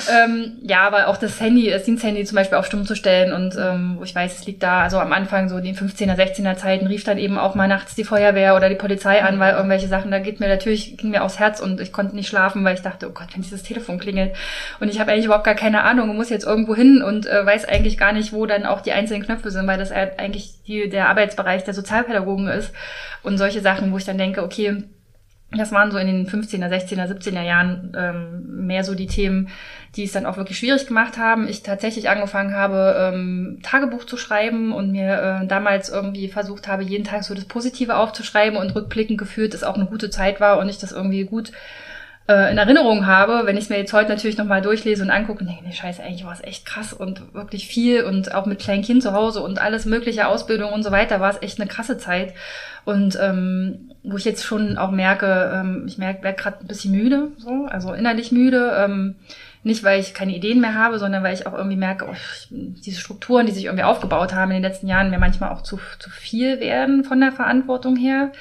Ähm, ja, aber auch das Handy, das Diensthandy zum Beispiel auf Stumm zu stellen und ähm, wo ich weiß, es liegt da, also am Anfang so den 15er, 16er Zeiten rief dann eben auch mal nachts die Feuerwehr oder die Polizei an, weil irgendwelche Sachen, da geht mir natürlich, ging mir aufs Herz und ich konnte nicht schlafen, weil ich dachte, oh Gott, wenn dieses Telefon klingelt. Und ich habe eigentlich überhaupt gar keine Ahnung und muss jetzt irgendwo hin und äh, weiß eigentlich gar nicht, wo dann auch die einzelnen Knöpfe sind, weil das eigentlich die, der Arbeitsbereich der Sozialpädagogen ist und solche Sachen, wo ich dann denke, okay, das waren so in den 15er, 16er, 17er Jahren ähm, mehr so die Themen, die es dann auch wirklich schwierig gemacht haben. Ich tatsächlich angefangen habe, ähm, Tagebuch zu schreiben und mir äh, damals irgendwie versucht habe, jeden Tag so das Positive aufzuschreiben und rückblickend gefühlt, dass auch eine gute Zeit war und ich das irgendwie gut äh, in Erinnerung habe, wenn ich es mir jetzt heute natürlich nochmal durchlese und angucke und denke, nee, scheiße, eigentlich war es echt krass und wirklich viel und auch mit kleinen Kind zu Hause und alles mögliche Ausbildung und so weiter, war es echt eine krasse Zeit. Und ähm, wo ich jetzt schon auch merke, ähm, ich merke, werde gerade ein bisschen müde, so, also innerlich müde. Ähm, nicht, weil ich keine Ideen mehr habe, sondern weil ich auch irgendwie merke, oh, diese Strukturen, die sich irgendwie aufgebaut haben in den letzten Jahren, mir manchmal auch zu, zu viel werden von der Verantwortung her.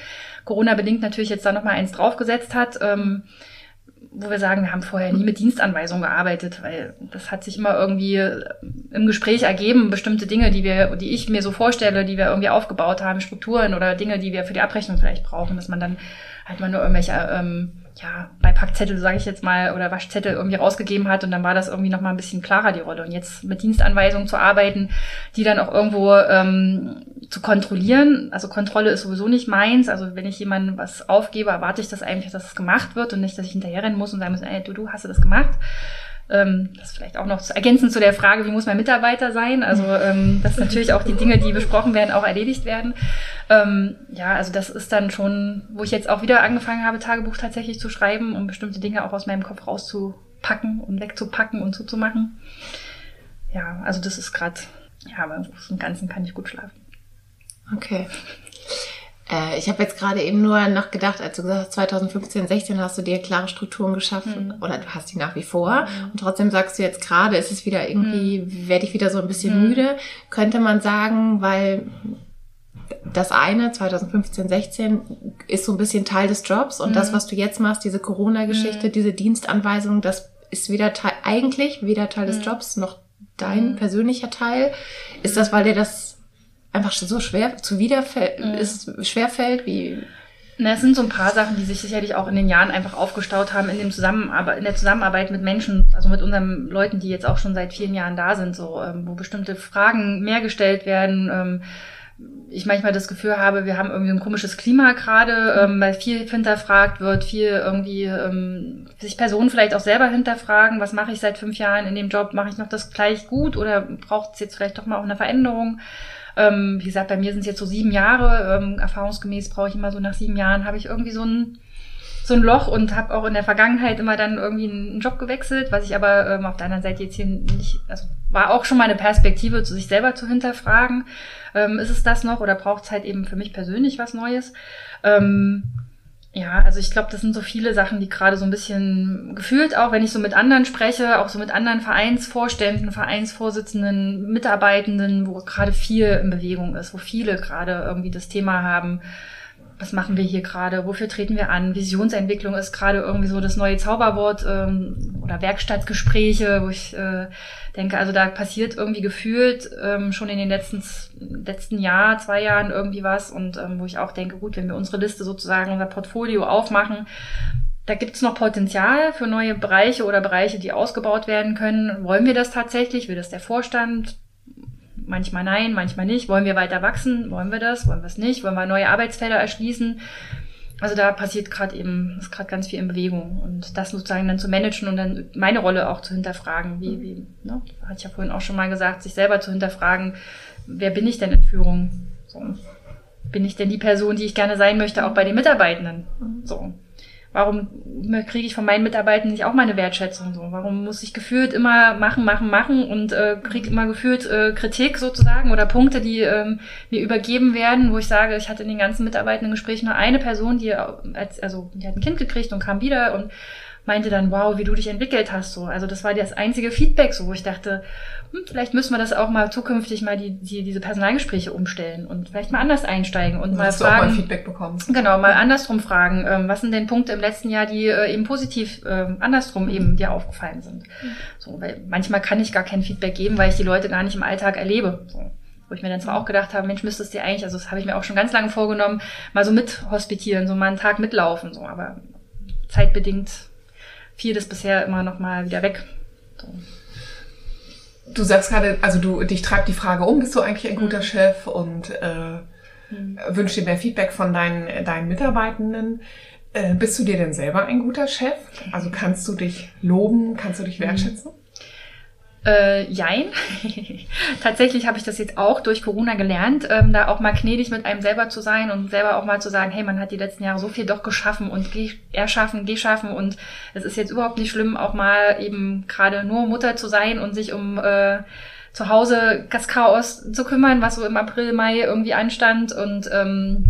Corona bedingt natürlich jetzt da nochmal eins draufgesetzt hat. Ähm, wo wir sagen, wir haben vorher nie mit Dienstanweisungen gearbeitet, weil das hat sich immer irgendwie im Gespräch ergeben, bestimmte Dinge, die wir, die ich mir so vorstelle, die wir irgendwie aufgebaut haben, Strukturen oder Dinge, die wir für die Abrechnung vielleicht brauchen, dass man dann halt mal nur irgendwelche ähm, ja, bei Packzettel, sage ich jetzt mal, oder Waschzettel irgendwie rausgegeben hat und dann war das irgendwie nochmal ein bisschen klarer, die Rolle. Und jetzt mit Dienstanweisungen zu arbeiten, die dann auch irgendwo ähm, zu kontrollieren. Also Kontrolle ist sowieso nicht meins. Also wenn ich jemandem was aufgebe, erwarte ich das eigentlich, dass es gemacht wird und nicht, dass ich hinterherrennen muss und sagen muss, ey, du, du hast du das gemacht. Ähm, das vielleicht auch noch ergänzend zu der Frage, wie muss mein Mitarbeiter sein? Also, ähm, dass natürlich auch die Dinge, die besprochen werden, auch erledigt werden. Ähm, ja, also das ist dann schon, wo ich jetzt auch wieder angefangen habe, Tagebuch tatsächlich zu schreiben, um bestimmte Dinge auch aus meinem Kopf rauszupacken und wegzupacken und zuzumachen. Ja, also das ist gerade, ja, aber im Großen und Ganzen kann ich gut schlafen. Okay. Äh, ich habe jetzt gerade eben nur noch gedacht, als du gesagt hast, 2015, 16 hast du dir klare Strukturen geschaffen mhm. oder du hast die nach wie vor mhm. und trotzdem sagst du jetzt gerade, ist es wieder irgendwie, mhm. werde ich wieder so ein bisschen mhm. müde. Könnte man sagen, weil das eine, 2015, 16, ist so ein bisschen Teil des Jobs und das, mhm. was du jetzt machst, diese Corona-Geschichte, mhm. diese Dienstanweisung, das ist wieder Teil, eigentlich weder Teil des Jobs noch dein persönlicher Teil. Ist das, weil dir das einfach so schwer zu wiederfällt, mhm. ist schwerfällt, wie na, es sind so ein paar Sachen, die sich sicherlich auch in den Jahren einfach aufgestaut haben in dem Zusammenarbeit, in der Zusammenarbeit mit Menschen, also mit unseren Leuten, die jetzt auch schon seit vielen Jahren da sind, so ähm, wo bestimmte Fragen mehr gestellt werden. Ähm, ich manchmal das Gefühl habe, wir haben irgendwie ein komisches Klima gerade, ähm, weil viel hinterfragt wird, viel irgendwie ähm, sich Personen vielleicht auch selber hinterfragen, was mache ich seit fünf Jahren in dem Job, mache ich noch das gleich gut oder braucht es jetzt vielleicht doch mal auch eine Veränderung? Ähm, wie gesagt, bei mir sind es jetzt so sieben Jahre. Ähm, erfahrungsgemäß brauche ich immer so nach sieben Jahren, habe ich irgendwie so ein, so ein Loch und habe auch in der Vergangenheit immer dann irgendwie einen Job gewechselt, was ich aber ähm, auf der anderen Seite jetzt hier nicht, also war auch schon mal eine Perspektive, zu sich selber zu hinterfragen. Ähm, ist es das noch oder braucht es halt eben für mich persönlich was Neues? Ähm, ja, also ich glaube, das sind so viele Sachen, die gerade so ein bisschen gefühlt auch, wenn ich so mit anderen spreche, auch so mit anderen Vereinsvorständen, Vereinsvorsitzenden, Mitarbeitenden, wo gerade viel in Bewegung ist, wo viele gerade irgendwie das Thema haben, was machen wir hier gerade, wofür treten wir an? Visionsentwicklung ist gerade irgendwie so das neue Zauberwort ähm, oder Werkstattgespräche, wo ich äh, denke, also da passiert irgendwie gefühlt ähm, schon in den letzten, letzten Jahr, zwei Jahren irgendwie was und ähm, wo ich auch denke, gut, wenn wir unsere Liste sozusagen, unser Portfolio aufmachen, da gibt's noch Potenzial für neue Bereiche oder Bereiche, die ausgebaut werden können. Wollen wir das tatsächlich? Will das der Vorstand? Manchmal nein, manchmal nicht. Wollen wir weiter wachsen? Wollen wir das? Wollen wir es nicht? Wollen wir neue Arbeitsfelder erschließen? Also da passiert gerade eben, ist gerade ganz viel in Bewegung. Und das sozusagen dann zu managen und dann meine Rolle auch zu hinterfragen, wie, wie, ne? hatte ich ja vorhin auch schon mal gesagt, sich selber zu hinterfragen, wer bin ich denn in Führung? So. Bin ich denn die Person, die ich gerne sein möchte, auch bei den Mitarbeitenden? So warum kriege ich von meinen Mitarbeitern nicht auch mal eine Wertschätzung so? Warum muss ich gefühlt immer machen, machen, machen und äh, kriege immer gefühlt äh, Kritik sozusagen oder Punkte, die ähm, mir übergeben werden, wo ich sage, ich hatte in den ganzen Mitarbeitenden Gesprächen nur eine Person, die als, also die hat ein Kind gekriegt und kam wieder und meinte dann, wow, wie du dich entwickelt hast. So. Also das war das einzige Feedback, so, wo ich dachte, hm, vielleicht müssen wir das auch mal zukünftig mal die, die, diese Personalgespräche umstellen und vielleicht mal anders einsteigen und mal fragen. Du mal Feedback bekommst. Genau, mal andersrum fragen, ähm, was sind denn Punkte im letzten Jahr, die äh, eben positiv äh, andersrum eben dir aufgefallen sind. Mhm. So, weil manchmal kann ich gar kein Feedback geben, weil ich die Leute gar nicht im Alltag erlebe. So wo ich mir dann zwar auch gedacht habe, Mensch, müsstest dir eigentlich, also das habe ich mir auch schon ganz lange vorgenommen, mal so mit hospitieren, so mal einen Tag mitlaufen, so, aber zeitbedingt fiel das bisher immer noch mal wieder weg. So. Du sagst gerade, also du dich treibt die Frage um, bist du eigentlich ein guter mhm. Chef und äh, mhm. wünschst dir mehr Feedback von deinen, deinen Mitarbeitenden. Äh, bist du dir denn selber ein guter Chef? Also kannst du dich loben, kannst du dich mhm. wertschätzen? Mhm. Äh, jein. Tatsächlich habe ich das jetzt auch durch Corona gelernt, ähm, da auch mal gnädig mit einem selber zu sein und selber auch mal zu sagen, hey, man hat die letzten Jahre so viel doch geschaffen und erschaffen, geschaffen und es ist jetzt überhaupt nicht schlimm, auch mal eben gerade nur Mutter zu sein und sich um äh, zu Hause das Chaos zu kümmern, was so im April, Mai irgendwie anstand und ähm,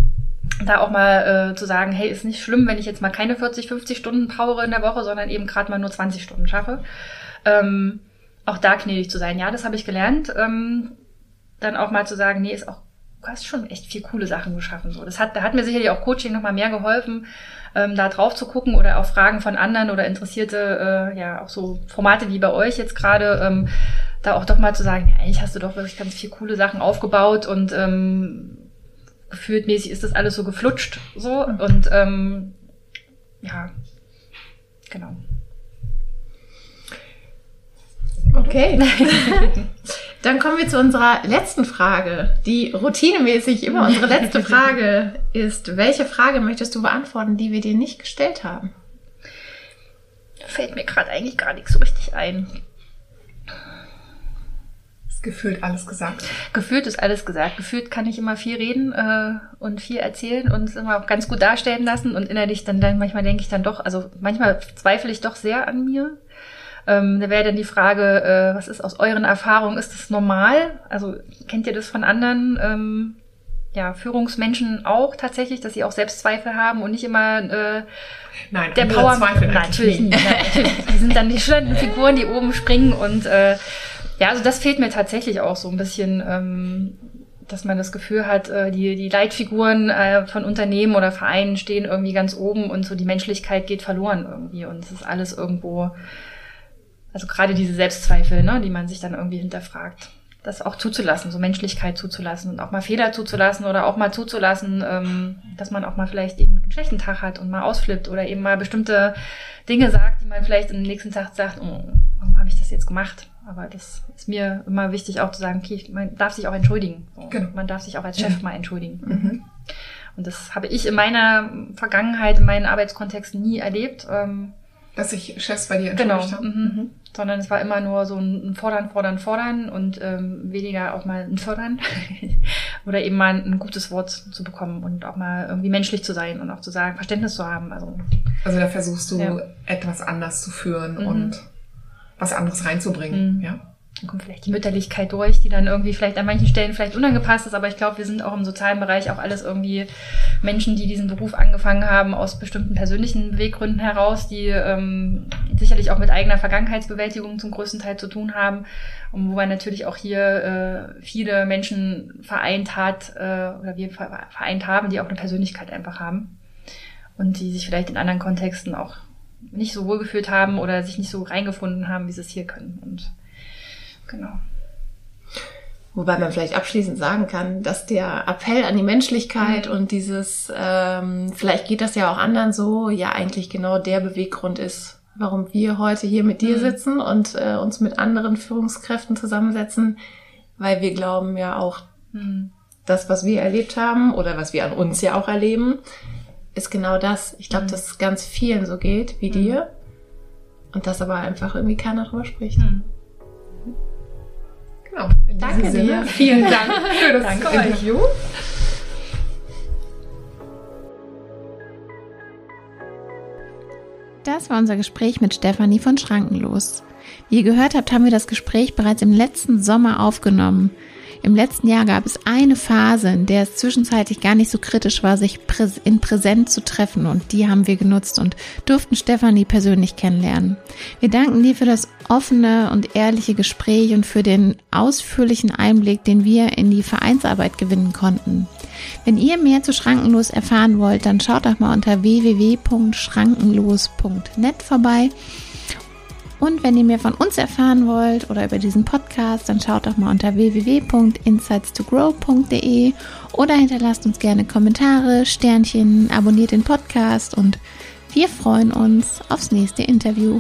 da auch mal äh, zu sagen, hey, ist nicht schlimm, wenn ich jetzt mal keine 40, 50 Stunden powere in der Woche, sondern eben gerade mal nur 20 Stunden schaffe. Ähm, auch da gnädig zu sein. Ja, das habe ich gelernt. Ähm, dann auch mal zu sagen, nee, ist auch, du hast schon echt viel coole Sachen geschaffen. So, das hat, da hat mir sicherlich auch Coaching noch mal mehr geholfen, ähm, da drauf zu gucken oder auch Fragen von anderen oder interessierte, äh, ja, auch so Formate wie bei euch jetzt gerade, ähm, da auch doch mal zu sagen, ja, eigentlich hast du doch wirklich ganz viel coole Sachen aufgebaut und ähm, gefühlt mäßig ist das alles so geflutscht, so und ähm, ja, genau. Okay. Dann kommen wir zu unserer letzten Frage, die routinemäßig immer unsere letzte Frage ist. Welche Frage möchtest du beantworten, die wir dir nicht gestellt haben? Fällt mir gerade eigentlich gar nichts so richtig ein. Ist gefühlt alles gesagt. Gefühlt ist alles gesagt. Gefühlt kann ich immer viel reden äh, und viel erzählen und es immer auch ganz gut darstellen lassen und innerlich dann, dann manchmal denke ich dann doch, also manchmal zweifle ich doch sehr an mir ähm, da wäre dann die Frage, äh, was ist aus euren Erfahrungen, ist das normal? Also kennt ihr das von anderen ähm, ja, Führungsmenschen auch tatsächlich, dass sie auch Selbstzweifel haben und nicht immer äh, Nein, der Power Zweifel Nein, natürlich nicht. Nein, natürlich. Die sind dann die schönen Figuren, die oben springen und äh, ja, also das fehlt mir tatsächlich auch so ein bisschen. Ähm, dass man das Gefühl hat, äh, die, die Leitfiguren äh, von Unternehmen oder Vereinen stehen irgendwie ganz oben und so die Menschlichkeit geht verloren irgendwie und es ist alles irgendwo also gerade diese Selbstzweifel, ne, die man sich dann irgendwie hinterfragt. Das auch zuzulassen, so Menschlichkeit zuzulassen und auch mal Fehler zuzulassen oder auch mal zuzulassen, ähm, dass man auch mal vielleicht eben einen schlechten Tag hat und mal ausflippt oder eben mal bestimmte Dinge sagt, die man vielleicht am nächsten Tag sagt, oh, warum habe ich das jetzt gemacht? Aber das ist mir immer wichtig auch zu sagen, okay, man darf sich auch entschuldigen. So. Genau. Man darf sich auch als Chef ja. mal entschuldigen. Mhm. Und das habe ich in meiner Vergangenheit, in meinen Arbeitskontexten nie erlebt. Ähm, dass sich Chefs bei dir entschuldigt genau. haben? Mhm. Mhm sondern es war immer nur so ein Fordern, Fordern, Fordern und ähm, weniger auch mal ein Fördern oder eben mal ein gutes Wort zu bekommen und auch mal irgendwie menschlich zu sein und auch zu sagen, Verständnis zu haben. Also, also da versuchst du ja. etwas anders zu führen mhm. und was anderes reinzubringen, mhm. ja. Dann kommt vielleicht die Mütterlichkeit durch, die dann irgendwie vielleicht an manchen Stellen vielleicht unangepasst ist, aber ich glaube, wir sind auch im sozialen Bereich auch alles irgendwie Menschen, die diesen Beruf angefangen haben aus bestimmten persönlichen Beweggründen heraus, die ähm, sicherlich auch mit eigener Vergangenheitsbewältigung zum größten Teil zu tun haben. Und wo man natürlich auch hier äh, viele Menschen vereint hat äh, oder wir vereint haben, die auch eine Persönlichkeit einfach haben. Und die sich vielleicht in anderen Kontexten auch nicht so wohlgefühlt haben oder sich nicht so reingefunden haben, wie sie es hier können. Und Genau. Wobei man vielleicht abschließend sagen kann, dass der Appell an die Menschlichkeit mhm. und dieses, ähm, vielleicht geht das ja auch anderen so, ja eigentlich genau der Beweggrund ist, warum wir heute hier mit dir mhm. sitzen und äh, uns mit anderen Führungskräften zusammensetzen, weil wir glauben ja auch, mhm. das, was wir erlebt haben oder was wir an uns ja auch erleben, ist genau das. Ich glaube, mhm. dass es ganz vielen so geht wie mhm. dir und dass aber einfach irgendwie keiner drüber spricht. Mhm. Genau. Danke dir. Vielen Dank für das Danke Interview. Euch. Das war unser Gespräch mit Stefanie von Schrankenlos. Wie ihr gehört habt, haben wir das Gespräch bereits im letzten Sommer aufgenommen. Im letzten Jahr gab es eine Phase, in der es zwischenzeitlich gar nicht so kritisch war, sich in Präsent zu treffen und die haben wir genutzt und durften Stefanie persönlich kennenlernen. Wir danken dir für das offene und ehrliche Gespräch und für den ausführlichen Einblick, den wir in die Vereinsarbeit gewinnen konnten. Wenn ihr mehr zu Schrankenlos erfahren wollt, dann schaut doch mal unter www.schrankenlos.net vorbei. Und wenn ihr mehr von uns erfahren wollt oder über diesen Podcast, dann schaut doch mal unter www.insightstogrow.de oder hinterlasst uns gerne Kommentare, Sternchen, abonniert den Podcast und wir freuen uns aufs nächste Interview.